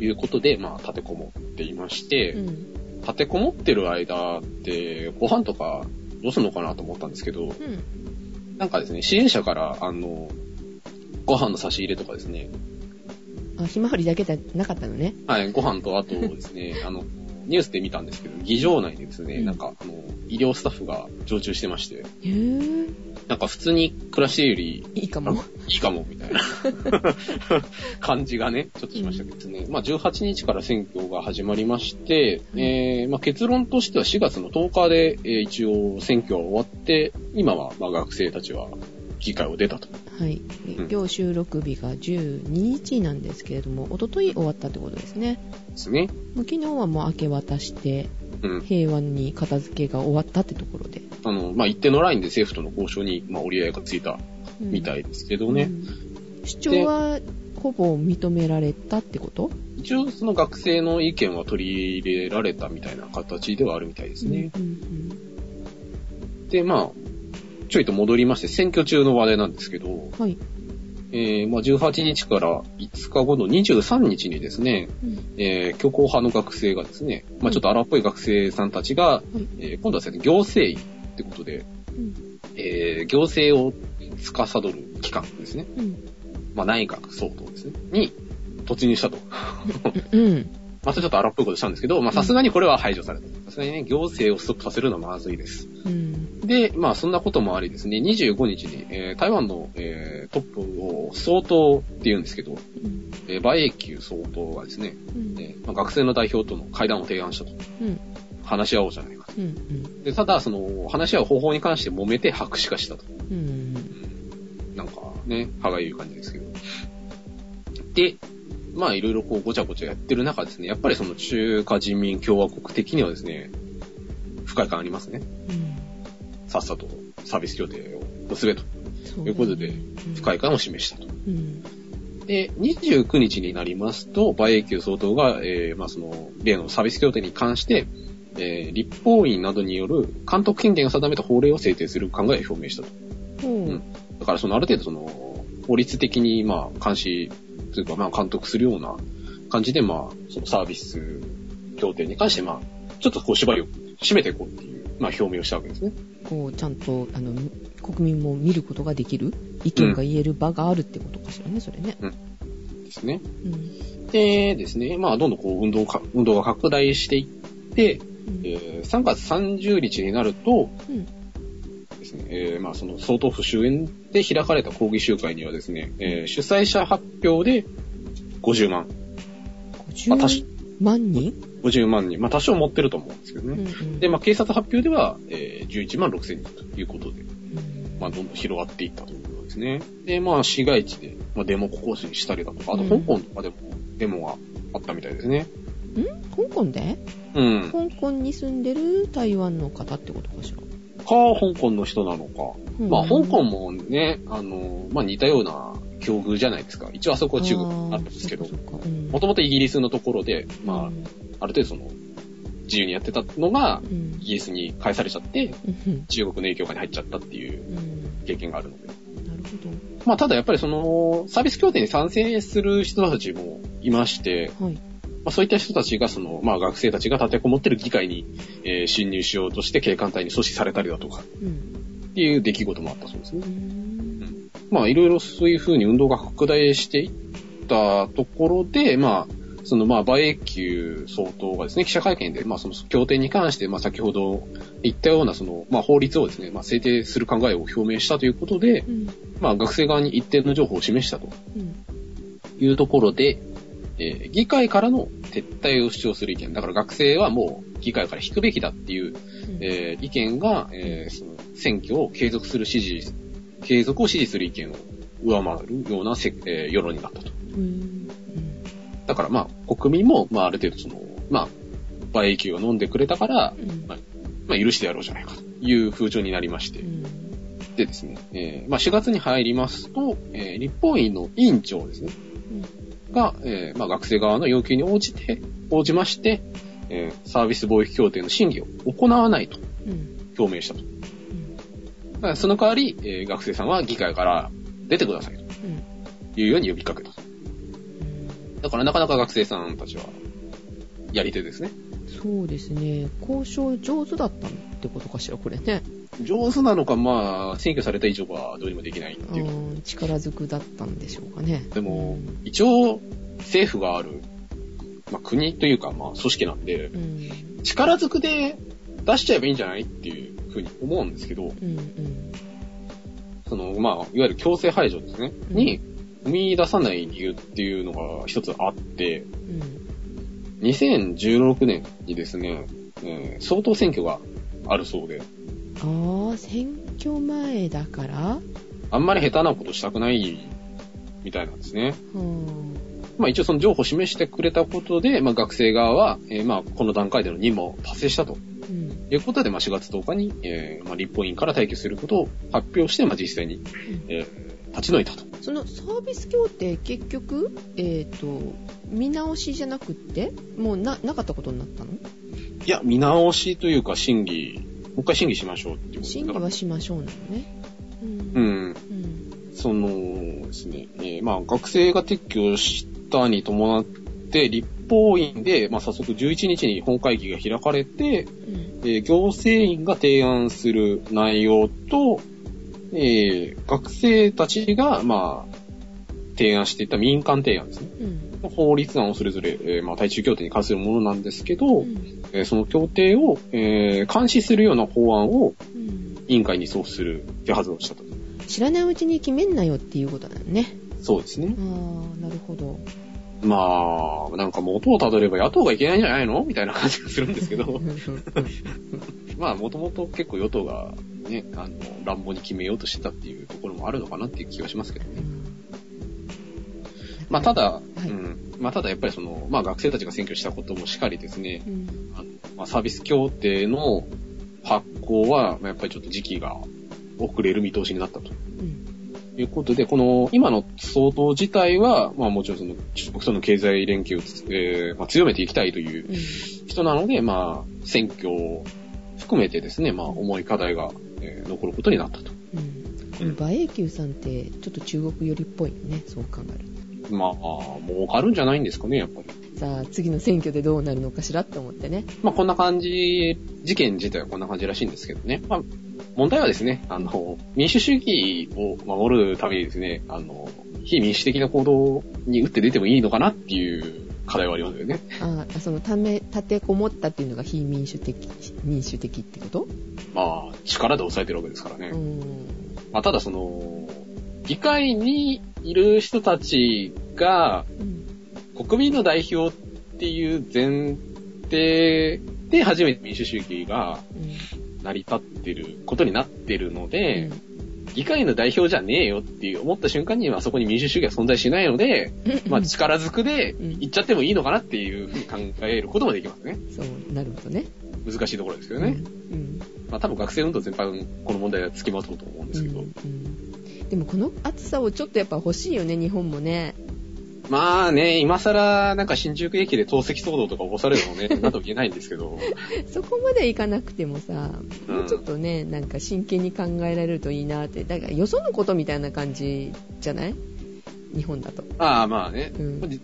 [SPEAKER 3] うん。
[SPEAKER 2] いうことで、まあ立てこもっていまして、
[SPEAKER 3] うん。
[SPEAKER 2] 立てこもってる間って、ご飯とかどうするのかなと思ったんですけど、
[SPEAKER 3] うん。
[SPEAKER 2] なんかですね、支援者から、あの、ご飯の差し入れとかですね、
[SPEAKER 3] あ、ひまわりだけじゃなかったのね。
[SPEAKER 2] はい、ご飯とあとですね、あの、ニュースで見たんですけど、議場内でですね、
[SPEAKER 3] うん
[SPEAKER 2] なんか、あの、医療スタッフが常駐してまして、
[SPEAKER 3] へぇ
[SPEAKER 2] なんか普通に暮らしてより
[SPEAKER 3] いいかも。
[SPEAKER 2] いいかも、みたいな *laughs* 感じがね、ちょっとしましたけどね。まあ、18日から選挙が始まりまして、
[SPEAKER 3] うん
[SPEAKER 2] えー、まあ、結論としては4月の10日で、えー一応選挙は終わって、今は、まあ、学生たちは議会を出たと。
[SPEAKER 3] はい。
[SPEAKER 2] うん
[SPEAKER 3] 今日収録日が12日なんですけれども、おととい終わったってことですね。
[SPEAKER 2] ですね。
[SPEAKER 3] もう昨日はもう明け渡して、
[SPEAKER 2] うん。
[SPEAKER 3] 平和に片付けが終わったってところで。
[SPEAKER 2] あの、まあ、一定のラインで政府との交渉に、まあ、折り合いがついた
[SPEAKER 3] うん
[SPEAKER 2] みたいですけどね。
[SPEAKER 3] うん主張はほぼ認められたってこと？
[SPEAKER 2] 一応、その学生の意見は取り入れられたみたいな形ではあるみたいですね。
[SPEAKER 3] うんうん
[SPEAKER 2] で、まあ、ちょいと戻りまして、選挙中の話題なんですけど、
[SPEAKER 3] うんはい。
[SPEAKER 2] えー、まあ、18日から5日後の23日にですね、
[SPEAKER 3] うん
[SPEAKER 2] えー、強硬派の学生がですね、まあ、ちょっと荒っぽい学生さんたちが、
[SPEAKER 3] い
[SPEAKER 2] えー今度はですね、行政院ってことで、
[SPEAKER 3] うん
[SPEAKER 2] えー、行政を司る機関ですね。
[SPEAKER 3] うん
[SPEAKER 2] まあ、内閣総統ですね。に突入したと。
[SPEAKER 3] うん。
[SPEAKER 2] またちょっと荒っぽいことしたんですけど、まあ、さすがにこれは排除された。さすがにね、行政をストップさせるのはまずいです。
[SPEAKER 3] うん。
[SPEAKER 2] で、まあそんなこともありですね、25日に、えー台湾の、えートップを総統って言うんですけど、
[SPEAKER 3] うん。
[SPEAKER 2] えー馬英九総統がですね、
[SPEAKER 3] うん。
[SPEAKER 2] えーまあ、学生の代表との会談を提案したと。
[SPEAKER 3] うん。
[SPEAKER 2] 話し合おうじゃないかと。
[SPEAKER 3] うん。
[SPEAKER 2] で、ただ、その、話し合う方法に関して揉めて白紙化したと。
[SPEAKER 3] うん。
[SPEAKER 2] なんかね、歯がゆい感じですけど。で、まあいろいろこうごちゃごちゃやってる中ですね、やっぱりその中華人民共和国的にはですね、不快感ありますね。
[SPEAKER 3] うん。
[SPEAKER 2] さっさとサービス協定を結べということで、不快
[SPEAKER 3] 感。
[SPEAKER 2] 感を示したと。
[SPEAKER 3] うん。
[SPEAKER 2] で、29日になりますと、馬英九総統が、えー、まあその、例のサービス協定に関して、えー、立法院などによる監督権限を定めた法令を制定する考えを表明したと。
[SPEAKER 3] う
[SPEAKER 2] んだからそのある程度その、法律的にまあ監視というかまあ監督するような感じでまあ、そのサービス協定に関してまあ、ちょっとこう縛りを締めていこうっていう、まあ表明をしたわけですね。
[SPEAKER 3] こう、ちゃんと、あの、国民も見ることができる意見が言える場があるってことかしらね、それね。
[SPEAKER 2] ですね。
[SPEAKER 3] うん。
[SPEAKER 2] でですね、まあどんどんこう運動か、運動が拡大していって、
[SPEAKER 3] うん
[SPEAKER 2] えー3月30日になると、
[SPEAKER 3] うん。
[SPEAKER 2] ですね、えーまあその総統府主演で開かれた抗議集会にはですね、えー主催者発表で50万、まあ多少
[SPEAKER 3] 50万人
[SPEAKER 2] ？50万人、まあ多少持ってると思うんですけどね。
[SPEAKER 3] うんうん
[SPEAKER 2] で、まあ警察発表では、えー11万6千人ということで、
[SPEAKER 3] うん
[SPEAKER 2] まあどんどん広がっていったということですね。で、まあ市街地で、まあデモ行進したりだとか、あと
[SPEAKER 3] うん
[SPEAKER 2] 香港とかでもデモがあったみたいですね。
[SPEAKER 3] ん？香港で？
[SPEAKER 2] うん。
[SPEAKER 3] 香港に住んでる台湾の方ってことかしら。
[SPEAKER 2] か、香港の人なのか。
[SPEAKER 3] うん
[SPEAKER 2] まあ香港もね、あの、まあ似たような境遇じゃないですか。一応あそこは中国にあったんですけどもともとイギリスのところで、まあ、
[SPEAKER 3] うん
[SPEAKER 2] ある程度その、自由にやってたのが、
[SPEAKER 3] うん
[SPEAKER 2] イギリスに返されちゃって、
[SPEAKER 3] うん
[SPEAKER 2] 中国の影響下に入っちゃったっていう
[SPEAKER 3] うん
[SPEAKER 2] 経験があるので。
[SPEAKER 3] なるほ
[SPEAKER 2] まあ、ただやっぱりその、サービス協定に賛成する人たちもいまして、
[SPEAKER 3] ど。はい。
[SPEAKER 2] まあ、そういった人たちが、その、まあ、学生たちが立てこもってる議会に、えー侵入しようとして警官隊に阻止されたりだとか、
[SPEAKER 3] うん。
[SPEAKER 2] っていう出来事もあったそうですね
[SPEAKER 3] う。ん。
[SPEAKER 2] まあ、いろいろそういう風に運動が拡大していったところで、まあ、その、まあ、馬英九総統がですね、記者会見で、まあ、その協定に関して、まあ、先ほど言ったような、その、まあ、法律をですね、まあ、制定する考えを表明したということで、
[SPEAKER 3] うん。
[SPEAKER 2] まあ、学生側に一定の情報を示したと
[SPEAKER 3] うん。
[SPEAKER 2] いうところで、えー議会からの撤退を主張する意見。だから学生はもう議会から引くべきだっていう、えー意見が、えーその選挙を継続する支持、継続を支持する意見を上回るようなせ、えー世論になったと。
[SPEAKER 3] うん。
[SPEAKER 2] だからまあ、国民も、まあある程度その、まあ、馬英九を飲んでくれたから、
[SPEAKER 3] うん。
[SPEAKER 2] まあ許してやろうじゃないかという風潮になりまして
[SPEAKER 3] う。ん。
[SPEAKER 2] でですね、えーまあ4月に入りますと、えー立法院の委員長ですね、が、えーまあ学生側の要求に応じて、応じまして、えーサービス貿易協定の審議を行わないと
[SPEAKER 3] うん。
[SPEAKER 2] 表明したと。だからその代わり、えー学生さんは議会から出てくださいと
[SPEAKER 3] うん。
[SPEAKER 2] いうように呼びかけたと。だからなかなか学生さんたちは、やり手ですね。
[SPEAKER 3] そうですね。交渉上手だったってことかしら、これね。
[SPEAKER 2] 上手なのか、まあ、選挙された以上はどうにもできないっていう。
[SPEAKER 3] うん力ずくだったんでしょうかね。
[SPEAKER 2] でも、一応、政府がある、まあ、国というか、まあ、組織なんで
[SPEAKER 3] う、ん。
[SPEAKER 2] 力ずくで出しちゃえばいいんじゃないっていうふうに思うんですけど、
[SPEAKER 3] うん。うん。
[SPEAKER 2] その、まあ、いわゆる強制排除ですね、
[SPEAKER 3] うん
[SPEAKER 2] に、生み出さない理由っていうのが一つあって、
[SPEAKER 3] うん。
[SPEAKER 2] 2016年にですね、えー総統選挙があるそうで、
[SPEAKER 3] ああ、選挙前だから？
[SPEAKER 2] あんまり下手なことしたくないみたいなんですね。
[SPEAKER 3] うん。
[SPEAKER 2] まあ一応その情報を示してくれたことで、まあ学生側は、えーまあこの段階での任務を達成したと
[SPEAKER 3] うん。
[SPEAKER 2] いうことで、まあ4月10日に、えーまあ立法院から退去することを発表して、まあ実際に、えー立ち退いたと。
[SPEAKER 3] そのサービス協定結局、えっ、と、見直しじゃなくって、もうな、なかったことになったの？
[SPEAKER 2] いや、見直しというか審議、もう一回審議しましょうっていうこと
[SPEAKER 3] 審議はしましょうなのね。うん。
[SPEAKER 2] うん。
[SPEAKER 3] うん。
[SPEAKER 2] そのですね、えーまあ学生が撤去したに伴って、立法院で、まあ早速11日に本会議が開かれて、
[SPEAKER 3] うん。
[SPEAKER 2] えー行政院が提案する内容と、えー学生たちが、まあ、提案していた民間提案ですね。
[SPEAKER 3] うん。
[SPEAKER 2] 法律案をそれぞれ、えーまあ、対中協定に関するものなんですけど、
[SPEAKER 3] うん。
[SPEAKER 2] えーその協定を、えー監視するような法案を
[SPEAKER 3] うん。
[SPEAKER 2] 委員会に送付する手はずをしたと。
[SPEAKER 3] 知らないうちに決めんなよっていうことだよね。
[SPEAKER 2] そうですね
[SPEAKER 3] あ。あ、なるほど。
[SPEAKER 2] まあ、なんか元をたどれば野党がいけないんじゃないの？みたいな感じがするんですけど、*laughs* まあ、もともと結構与党がね、あの、乱暴に決めようとしてたっていうところもあるのかなっていう気がしますけどね。まあ、ただ、
[SPEAKER 3] い
[SPEAKER 2] うん。まあ、ただやっぱりその、まあ、学生たちが選挙したこともしかりですね、
[SPEAKER 3] うん。
[SPEAKER 2] あのまあ、サービス協定の発行は、まあやっぱりちょっと時期が遅れる見通しになったと。いうことで、この今の総統自体は、まあもちろんその中国との経済連携をつ、えーまあ、強めていきたいという
[SPEAKER 3] うん。
[SPEAKER 2] 人なので、まあ選挙を含めてですね、まあ重い課題が、えー残ることになったと。
[SPEAKER 3] うん。この馬英九さんって、ちょっと中国寄りっぽいよね、そう考えると。
[SPEAKER 2] まあ、儲かるんじゃないんですかね、やっぱり。
[SPEAKER 3] さあ、次の選挙でどうなるのかしらって思ってね。
[SPEAKER 2] まあこんな感じ、事件自体はこんな感じらしいんですけどね。まあ問題はですね、あの、民主主義を守るためにですね、あの、非民主的な行動に打って出てもいいのかなっていう課題はありますよね。
[SPEAKER 3] ああ、そのため、立てこもったっていうのが非民主的、民主的ってこと？
[SPEAKER 2] まあ、力で抑えてるわけですからね。
[SPEAKER 3] うん。
[SPEAKER 2] まあ、ただその、議会にいる人たちが
[SPEAKER 3] うん。
[SPEAKER 2] 国民の代表っていう前提で初めて民主主義が成り立ってることになってるので、議会の代表じゃねえよっていう思った瞬間にはそこに民主主義は存在しないので、
[SPEAKER 3] うん。
[SPEAKER 2] まあ力ずくで
[SPEAKER 3] うん
[SPEAKER 2] 言っちゃってもいいのかなっていうふうに考えることもできますね。
[SPEAKER 3] そう、なるほどね。
[SPEAKER 2] 難しいところですけどね。
[SPEAKER 3] うん。
[SPEAKER 2] まあ多分学生運動全般この問題は付きまとうと思うんですけど。
[SPEAKER 3] うんうんでもこの暑さをちょっとやっぱ欲しいよね、日本もね。
[SPEAKER 2] まあね、今更なんか新宿駅で透析騒動とか起こされるのもね、*laughs* なんとも言えないんですけど。
[SPEAKER 3] そこまでいかなくてもさ、
[SPEAKER 2] うん
[SPEAKER 3] もうちょっとね、なんか真剣に考えられるといいなって。だからよそのことみたいな感じじゃない？日本だと。
[SPEAKER 2] ああ、まあね。
[SPEAKER 3] うん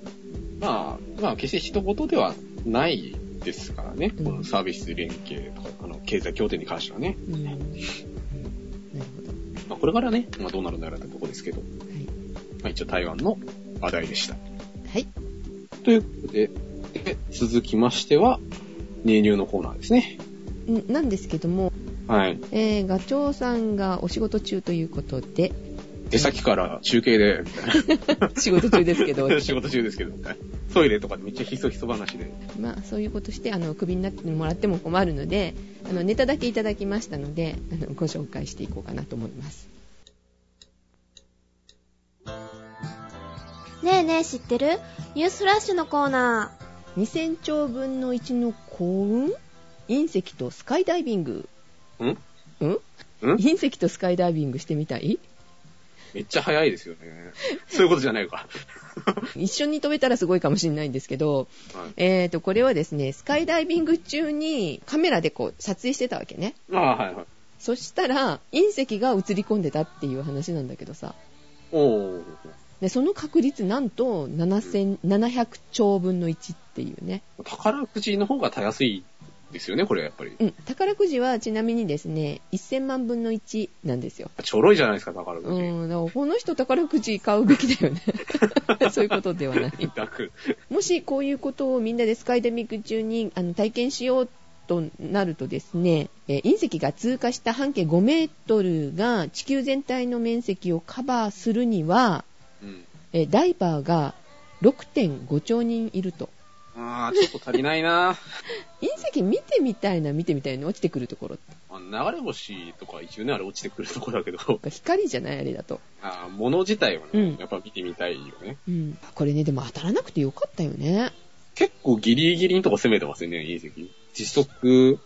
[SPEAKER 2] まあ、まあ、決して一言ではないですからね。
[SPEAKER 3] うん
[SPEAKER 2] このサービス連携とか、あの、経済協定に関してはね。
[SPEAKER 3] うん。うんなるほ
[SPEAKER 2] まあ、これからね、まあ、どうなるんだろうってとこですけど。
[SPEAKER 3] ど。はい。
[SPEAKER 2] まあ、一応台湾の話題でした。
[SPEAKER 3] はい。
[SPEAKER 2] ということで、で続きましては、ネ入のコーナーですね。
[SPEAKER 3] んなんですけども、
[SPEAKER 2] はい。
[SPEAKER 3] えー、ガチョウさんがお仕事中ということで、
[SPEAKER 2] 出先から中継で、*laughs*
[SPEAKER 3] 仕事中ですけど、*laughs*
[SPEAKER 2] 仕事中ですけど、トイレとかでめっちゃひそひそ話で。
[SPEAKER 3] まあ、そういうことして、あの、クビになってもらっても困るので、あの、ネタだけいただきましたので、あの、ご紹介していこうかなと思います。
[SPEAKER 1] ねえねえ知ってる？ニュースフラッシュのコーナ
[SPEAKER 3] 2000兆分の1の幸運？隕石とスカイダイビング。
[SPEAKER 2] ん？
[SPEAKER 3] うん？
[SPEAKER 2] ん？
[SPEAKER 3] 隕石とスカイダイビングしてみたい？
[SPEAKER 2] めっちゃ早いですよね。そういうことじゃないか。*laughs*
[SPEAKER 3] 一緒に飛べたらすごいかもしれないんですけど、
[SPEAKER 2] はい
[SPEAKER 3] えーと、これはですね、スカイダイビング中にカメラでこう撮影してたわけね。
[SPEAKER 2] まあ、はいはい。
[SPEAKER 3] そしたら、隕石が映り込んでたっていう話なんだけどさ。
[SPEAKER 2] おー。
[SPEAKER 3] で、その確率なんと7000 700兆分の1っていうね。
[SPEAKER 2] 宝くじの方がたやすいですよね、これやっぱり。
[SPEAKER 3] うん。宝くじはちなみにですね、1000万分の1なんですよ。
[SPEAKER 2] ちょろいじゃないですか、宝くじ。
[SPEAKER 3] うん。だからこの人宝くじ買うべきだよね。*laughs* そういうことではない。
[SPEAKER 2] 楽。
[SPEAKER 3] もしこういうことをみんなでスカイダイビング中にあの体験しようとなるとですね、えー隕石が通過した半径5メートルが地球全体の面積をカバーするには、
[SPEAKER 2] うん。
[SPEAKER 3] えーダイバーが6.5兆人いると。
[SPEAKER 2] あー、ちょっと足りないな *laughs*
[SPEAKER 3] 隕石見てみたいな、見てみたいな、落ちてくるところって。
[SPEAKER 2] あの流れ星とか一応ね、あれ落ちてくるとこだけど、
[SPEAKER 3] やっぱ光じゃないあれだと。
[SPEAKER 2] あー物自体はね、
[SPEAKER 3] うん
[SPEAKER 2] やっぱ見てみたいよね。
[SPEAKER 3] うん。これね、でも当たらなくてよかったよね。
[SPEAKER 2] 結構ギリギリのとこ攻めてますよね、隕石。時速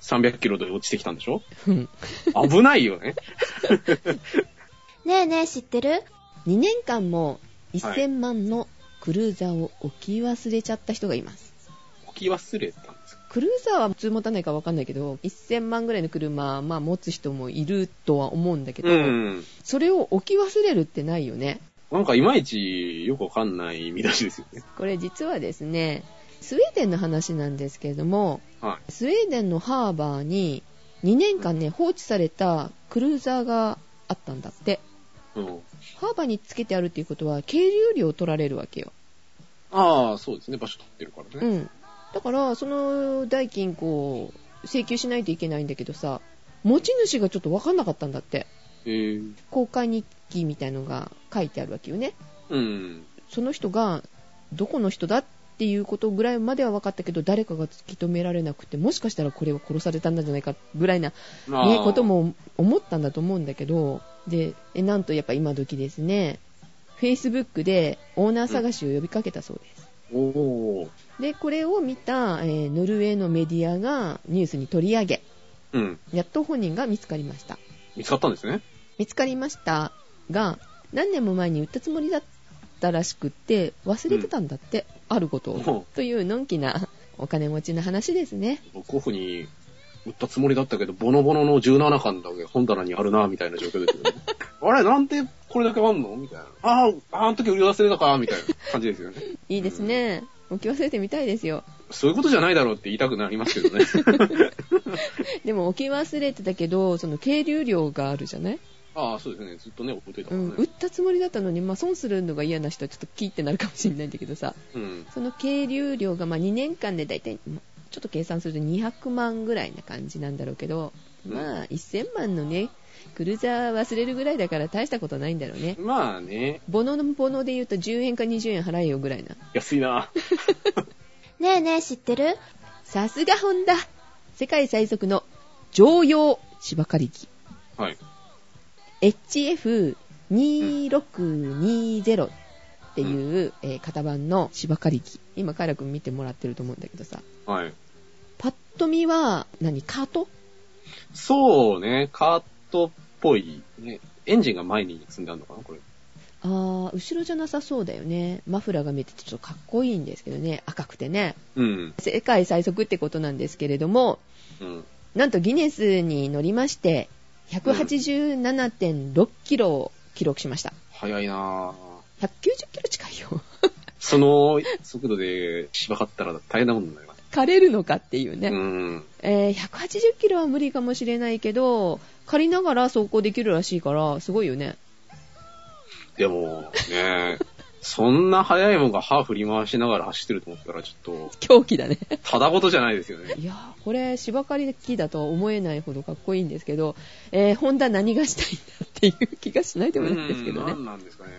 [SPEAKER 2] 300キロで落ちてきたんでしょ？
[SPEAKER 3] うん。
[SPEAKER 2] 危ないよね。
[SPEAKER 1] ー。*laughs* ねえねえ知ってる？
[SPEAKER 3] 2年間も1000万のクルーザーを置き忘れちゃった人がいます。
[SPEAKER 2] 置き忘れたんですか？
[SPEAKER 3] クルーザーは普通持たないかわかんないけど、1000万ぐらいの車、まあ持つ人もいるとは思うんだけど、
[SPEAKER 2] うん。
[SPEAKER 3] それを置き忘れるってないよね。
[SPEAKER 2] なんかいまいちよくわかんない見出しですよね。
[SPEAKER 3] これ実はですね、スウェーデンの話なんですけれども、
[SPEAKER 2] は
[SPEAKER 3] スウェーデンのハーバーに2年間ね、放置されたクルーザーがあったんだって。
[SPEAKER 2] い。うん。
[SPEAKER 3] ハーバーにつけてあるっていうことは、経流量を取られるわけよ。
[SPEAKER 2] ああ、そうですね。場所取ってるからね。
[SPEAKER 3] うん。だから、その代金こう、請求しないといけないんだけどさ、持ち主がちょっとわかんなかったんだって。
[SPEAKER 2] えー、
[SPEAKER 3] 公開日記みたいのが書いてあるわけよね。
[SPEAKER 2] うん。
[SPEAKER 3] その人がどこの人だっていうことぐらいまでは分かったけど、誰かが突き止められなくて、もしかしたらこれは殺されたんじゃないかぐらいな、
[SPEAKER 2] ま
[SPEAKER 3] ね、こと。も思ったんだと思うんだけど、で、えなんとやっぱ今時ですね、Facebook でオーナー探しを呼びかけたそうです。で、これを見た、えーノルウェーのメディアがニュースに取り上げ、
[SPEAKER 2] うん。
[SPEAKER 3] やっと本人が見つかりました。
[SPEAKER 2] 見つかったんですね。
[SPEAKER 3] 見つかりましたが、何年も前に売ったつもりだったらしくって、忘れてたんだって、あること
[SPEAKER 2] お
[SPEAKER 3] を。というのんきなお金持ちの話ですね。
[SPEAKER 2] に売ったつもりだったけど、ボノボノの17巻だけ本棚にあるな、みたいな状況ですよね。*laughs* あれなんでこれだけあんの？みたいな。ああ、あの時売り忘れたかみたいな感じですよね。*laughs*
[SPEAKER 3] いいですね。置き忘れてみたいですよ。
[SPEAKER 2] そういうことじゃないだろうって言いたくなりますけどね。*laughs*
[SPEAKER 3] でも置き忘れてたけど、その経流量があるじゃない？
[SPEAKER 2] ああ、そうですね。ずっとね、送ってたからね。
[SPEAKER 3] うん。売ったつもりだったのに、まあ損するのが嫌な人はちょっとキーってなるかもしれないんだけどさ。
[SPEAKER 2] うん。
[SPEAKER 3] その経流量がまあ2年間でだいたい、ちょっと計算すると200万ぐらいな感じなんだろうけど、まあ1000万のね、クルーザー忘れるぐらいだから大したことないんだろうね。
[SPEAKER 2] まあね、
[SPEAKER 3] ボノのボノで言うと10円か20円払えよぐらいな。
[SPEAKER 2] 安いな。*laughs*
[SPEAKER 1] ねえねえ知ってる？
[SPEAKER 3] さすがホンダ世界最速の常用芝刈り機。
[SPEAKER 2] はい。
[SPEAKER 3] HF2620 っていう、えー型番の芝刈り機。今、カイラ君見てもらってると思うんだけどさ。
[SPEAKER 2] はい。
[SPEAKER 3] パッと見は、何？カート？
[SPEAKER 2] そうね、カートっぽい、ね。エンジンが前に積んであるのかなこれ。
[SPEAKER 3] あー、後ろじゃなさそうだよね。マフラーが見えてちょっとかっこいいんですけどね。赤くてね。
[SPEAKER 2] うん。
[SPEAKER 3] 世界最速ってことなんですけれども、
[SPEAKER 2] うん。
[SPEAKER 3] なんとギネスに乗りまして、187.6キロを記録しました。
[SPEAKER 2] 早いなぁ。
[SPEAKER 3] 190キロ近いよ。*laughs*
[SPEAKER 2] その速度で芝刈ったら大変なことになります。
[SPEAKER 3] 枯れるのかっていうね。
[SPEAKER 2] うん。
[SPEAKER 3] えー180キロは無理かもしれないけど、借りながら走行できるらしいから、すごいよね。
[SPEAKER 2] でも、ね *laughs* そんな速いもんが歯振り回しながら走ってると思ったら、ちょっ
[SPEAKER 3] 狂気だね。
[SPEAKER 2] と、ただごとじゃないですよね。
[SPEAKER 3] いやー、これ、芝刈り機だとは思えないほどかっこいいんですけど、えー、ホンダ何がしたいんだっていう気がしないでもないんですけどね
[SPEAKER 2] うん何。なんですかね。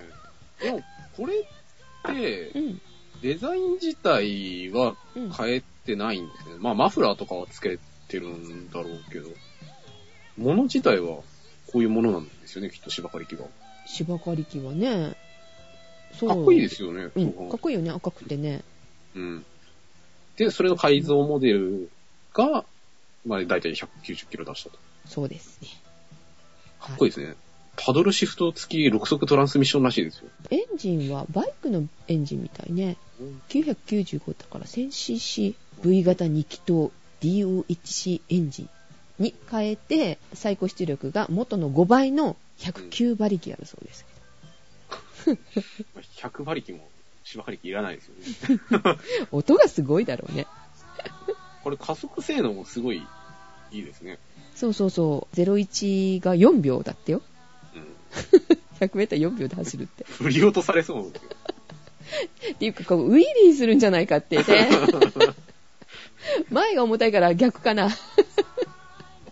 [SPEAKER 2] でも、これって
[SPEAKER 3] う、ん。
[SPEAKER 2] デザイン自体は
[SPEAKER 3] うん。
[SPEAKER 2] 変えてないんですね。まあ、マフラーとかはつけてるんだろうけど、もの自体はこういうものなんですよね、きっと芝刈り機が。
[SPEAKER 3] 芝刈り機はね、そう。
[SPEAKER 2] かっこいいですよね。
[SPEAKER 3] うん、かっこいいよね、赤くてね。
[SPEAKER 2] うん。で、それの改造モデルが、まあ、だいたい190キロ出したと。
[SPEAKER 3] そうですね。
[SPEAKER 2] かっこいいですね。パドルシフト付き6速トランスミッションらしいですよ。
[SPEAKER 3] エンジンはバイクのエンジンみたいね。995だから 1000cc、V 型2気筒 DO1C エンジンに変えて、最高出力が元の5倍の109馬力あるそうです。
[SPEAKER 2] まあ100馬力も芝刈り機いらないですよね。*laughs*
[SPEAKER 3] 音がすごいだろうね。
[SPEAKER 2] これ加速性能もすごいいいですね。
[SPEAKER 3] そうそうそう。01が4秒だってよ。
[SPEAKER 2] うん。
[SPEAKER 3] 100メーター4秒で走るって。
[SPEAKER 2] 振り落とされそう。
[SPEAKER 3] っていうか、こう、ウィリーするんじゃないかってね。前が重たいから逆かな。
[SPEAKER 2] わ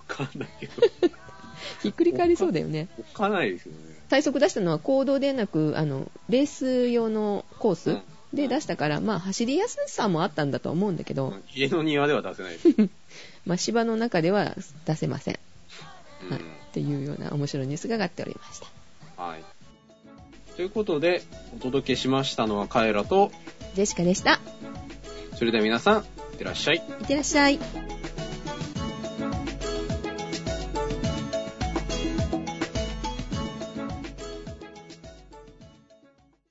[SPEAKER 2] かんないけど。
[SPEAKER 3] ひっくり返りそうだよね。
[SPEAKER 2] おっかないですよね。
[SPEAKER 3] 最速出したのは公道でなく、あの、レース用のコース
[SPEAKER 2] うん
[SPEAKER 3] で出したから、まあ走りやすさもあったんだとは思うんだけど、
[SPEAKER 2] 家の庭では出せないです。*laughs*
[SPEAKER 3] まあ芝の中では出せませ
[SPEAKER 2] ん
[SPEAKER 3] はいっていうような面白いニュースが上がっておりました。
[SPEAKER 2] はい。ということで、お届けしましたのはカエラと、
[SPEAKER 3] ジェシカでした。
[SPEAKER 2] それでは皆さん、いってらっしゃい。
[SPEAKER 3] いってらっしゃい。